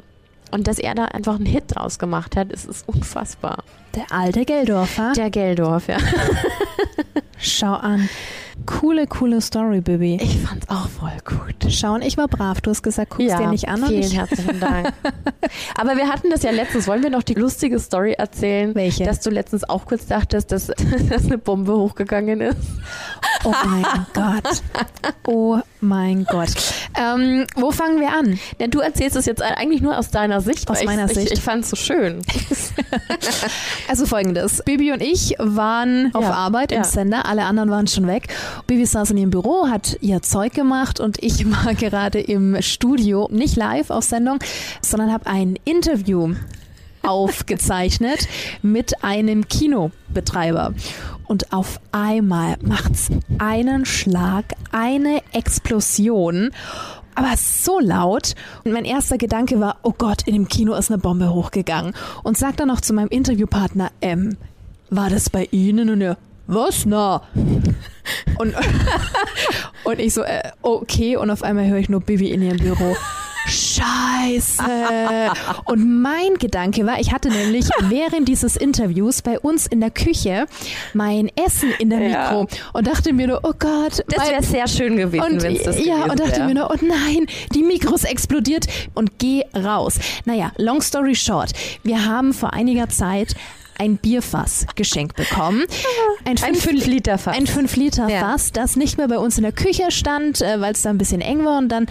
Und dass er da einfach einen Hit draus gemacht hat, ist, ist unfassbar. Der alte Geldorfer. Der Geldorf, ja. Schau an. Coole, coole Story, Bibi. Ich fand's auch voll gut. Schauen, ich war brav. Du hast gesagt, guckst ja, dir nicht an. Vielen herzlichen Dank. Aber wir hatten das ja letztens. Wollen wir noch die lustige Story erzählen? Welche? Dass du letztens auch kurz dachtest, dass, dass eine Bombe hochgegangen ist. Oh mein Gott. Oh mein Gott. Ähm, wo fangen wir an? Ja, du erzählst es jetzt eigentlich nur aus deiner Sicht. Aus meiner ich, Sicht. Ich, ich fand es so schön. also folgendes. Bibi und ich waren auf ja, Arbeit im ja. Sender. Alle anderen waren schon weg. Bibi saß in ihrem Büro, hat ihr Zeug gemacht und ich war gerade im Studio, nicht live auf Sendung, sondern habe ein Interview aufgezeichnet mit einem Kinobetreiber. Und auf einmal macht's einen Schlag, eine Explosion aber so laut. Und mein erster Gedanke war, oh Gott, in dem Kino ist eine Bombe hochgegangen. Und sag dann noch zu meinem Interviewpartner, ähm, war das bei Ihnen? Und er, was na? Und, und ich so, äh, okay, und auf einmal höre ich nur Bibi in ihrem Büro. Scheiße. Und mein Gedanke war, ich hatte nämlich während dieses Interviews bei uns in der Küche mein Essen in der Mikro Ja. und dachte mir nur, oh Gott. Das wäre sehr schön gewesen, wenn es das ja, und dachte wär. mir nur, oh nein, die Mikros explodiert und geh raus. Naja, long story short, wir haben vor einiger Zeit ein Bierfass geschenkt bekommen. Ein 5 Liter Fass. Ein 5 Liter Ja. Fass, das nicht mehr bei uns in der Küche stand, äh, weil es da ein bisschen eng war und dann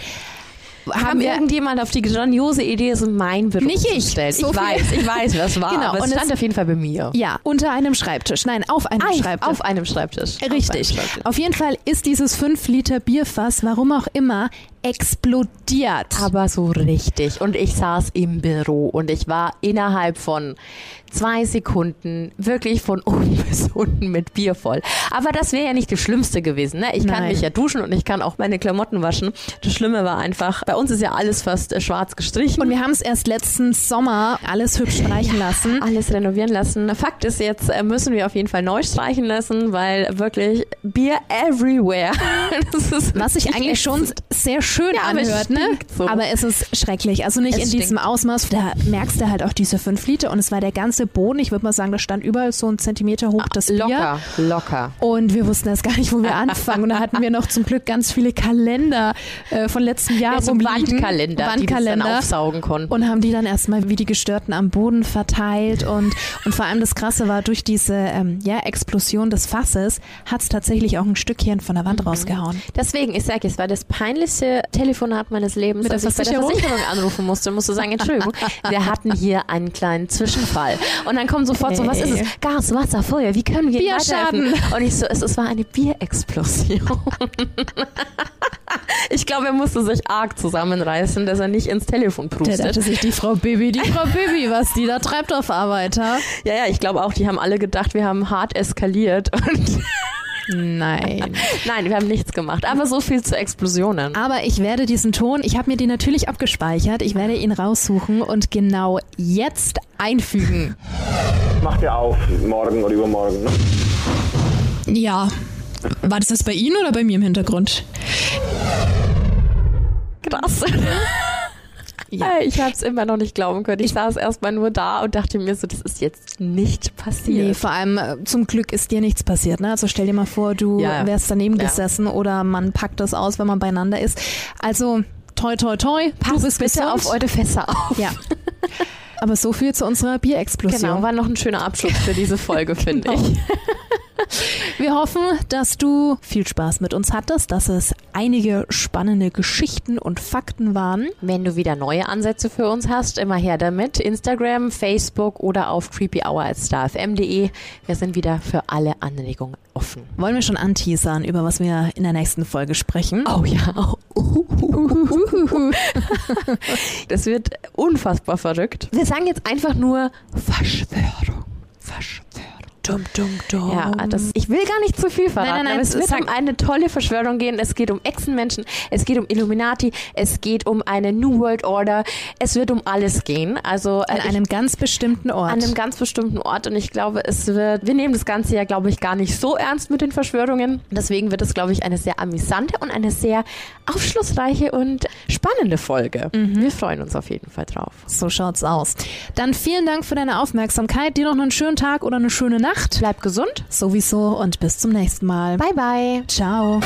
haben wir irgendjemand auf die grandiose Idee, es in mein Büro Nicht zu ich. So ich weiß, ich weiß, was war. Genau, aber es und es- stand auf jeden Fall bei mir. ja, unter einem Schreibtisch. Nein, auf einem Ei, Schreibtisch. auf einem Schreibtisch. Auf einem Richtig. Schreibtisch. Auf jeden Fall ist dieses 5 Liter Bierfass, warum auch immer, explodiert. Aber so richtig. Und ich saß im Büro und ich war innerhalb von zwei Sekunden wirklich von oben bis unten mit Bier voll. Aber das wäre ja nicht das Schlimmste gewesen. Ne? Ich kann Nein. mich ja duschen und ich kann auch meine Klamotten waschen. Das Schlimme war einfach, bei uns ist ja alles fast äh, schwarz gestrichen. und wir haben es erst letzten Sommer alles hübsch streichen lassen. alles renovieren lassen. Fakt ist, jetzt äh, müssen wir auf jeden Fall neu streichen lassen, weil wirklich Bier everywhere. Das ist Was wirklich eigentlich schon sehr schön Ja, aber es anhört, ne? so. Aber es ist schrecklich. Also nicht Es in diesem stinkt. Ausmaß. Da merkst du halt auch diese 5 Liter und es war der ganze Boden. Ich würde mal sagen, da stand überall so ein Zentimeter hoch das Bier. Locker, locker. Und wir wussten erst gar nicht, wo wir anfangen. Und da hatten wir noch zum Glück ganz viele Kalender äh, von letztem Jahr Ja, so rumliegen. Wandkalender, die das dann Wandkalender. aufsaugen konnten. und haben die dann erstmal wie die Gestörten am Boden verteilt und, und vor allem das Krasse war, durch diese ähm, ja, Explosion des Fasses hat es tatsächlich auch ein Stückchen von der Mhm. Wand rausgehauen. Deswegen, ich sage, es war das peinlichste Telefonat meines Lebens, Mit der als ich bei der Versicherung? Anrufen musste. Musste sagen, Entschuldigung, wir hatten hier einen kleinen Zwischenfall. Und dann kommt sofort so, was ist es? Gas, Wasser, Feuer, wie können wir weiterhelfen? Und ich so, es, es war eine Bierexplosion. ich glaube, er musste sich arg zusammenreißen, dass er nicht ins Telefon Der prustet. dachte sich, die Frau Bibi, die Frau Bibi, was die da treibt auf Arbeit, ha? Ja, ja, ich glaube auch, die haben alle gedacht, wir haben hart eskaliert. Und Nein. nein, wir haben nichts gemacht. Aber so viel zu Explosionen. Aber ich werde diesen Ton, ich habe mir den natürlich abgespeichert, ich werde ihn raussuchen und genau jetzt einfügen. Macht ihr auf, morgen oder übermorgen. Ne? Ja. War das jetzt bei Ihnen oder bei mir im Hintergrund? Krass. Ja. Ich habe es immer noch nicht glauben können. Ich saß erstmal nur da und dachte mir so, das ist jetzt nicht Nee, passiert. vor allem äh, zum Glück ist dir nichts passiert. Ne? Also stell dir mal vor, du Ja, wärst daneben Ja. gesessen oder man packt das aus, wenn man beieinander ist. Also toi toi toi, Passt bist bitte gesund. auf eure Fässer auf. Ja. Aber so viel zu unserer Bierexplosion. Genau, war noch ein schöner Abschluss für diese Folge, finde ich. Wir hoffen, dass du viel Spaß mit uns hattest, dass es einige spannende Geschichten und Fakten waren. Wenn du wieder neue Ansätze für uns hast, immer her damit. Instagram, Facebook oder auf creepyhour.starfm.de. Wir sind wieder für alle Anregungen offen. Wollen wir schon anteasern, über was wir in der nächsten Folge sprechen? Oh ja. Das wird unfassbar verrückt. Wir sagen jetzt einfach nur Verschwörung. Verschwörung. Dum, dum, dum. Ja, das, ich will gar nicht zu viel verraten, Nein, nein, nein, es wird sag- um eine tolle Verschwörung gehen. Es geht um Echsenmenschen, es geht um Illuminati, es geht um eine New World Order, es wird um alles gehen. Also An äh, ich- einem ganz bestimmten Ort. an einem ganz bestimmten Ort und ich glaube, es wird, wir nehmen das Ganze ja, glaube ich, gar nicht so ernst mit den Verschwörungen. Deswegen wird es, glaube ich, eine sehr amüsante und eine sehr aufschlussreiche und spannende Folge. Wir freuen uns auf jeden Fall drauf. so schaut's aus. Dann vielen Dank für deine Aufmerksamkeit. Dir noch einen schönen Tag oder eine schöne Nacht. Bleib gesund. Sowieso und bis zum nächsten Mal. Bye, bye. Ciao.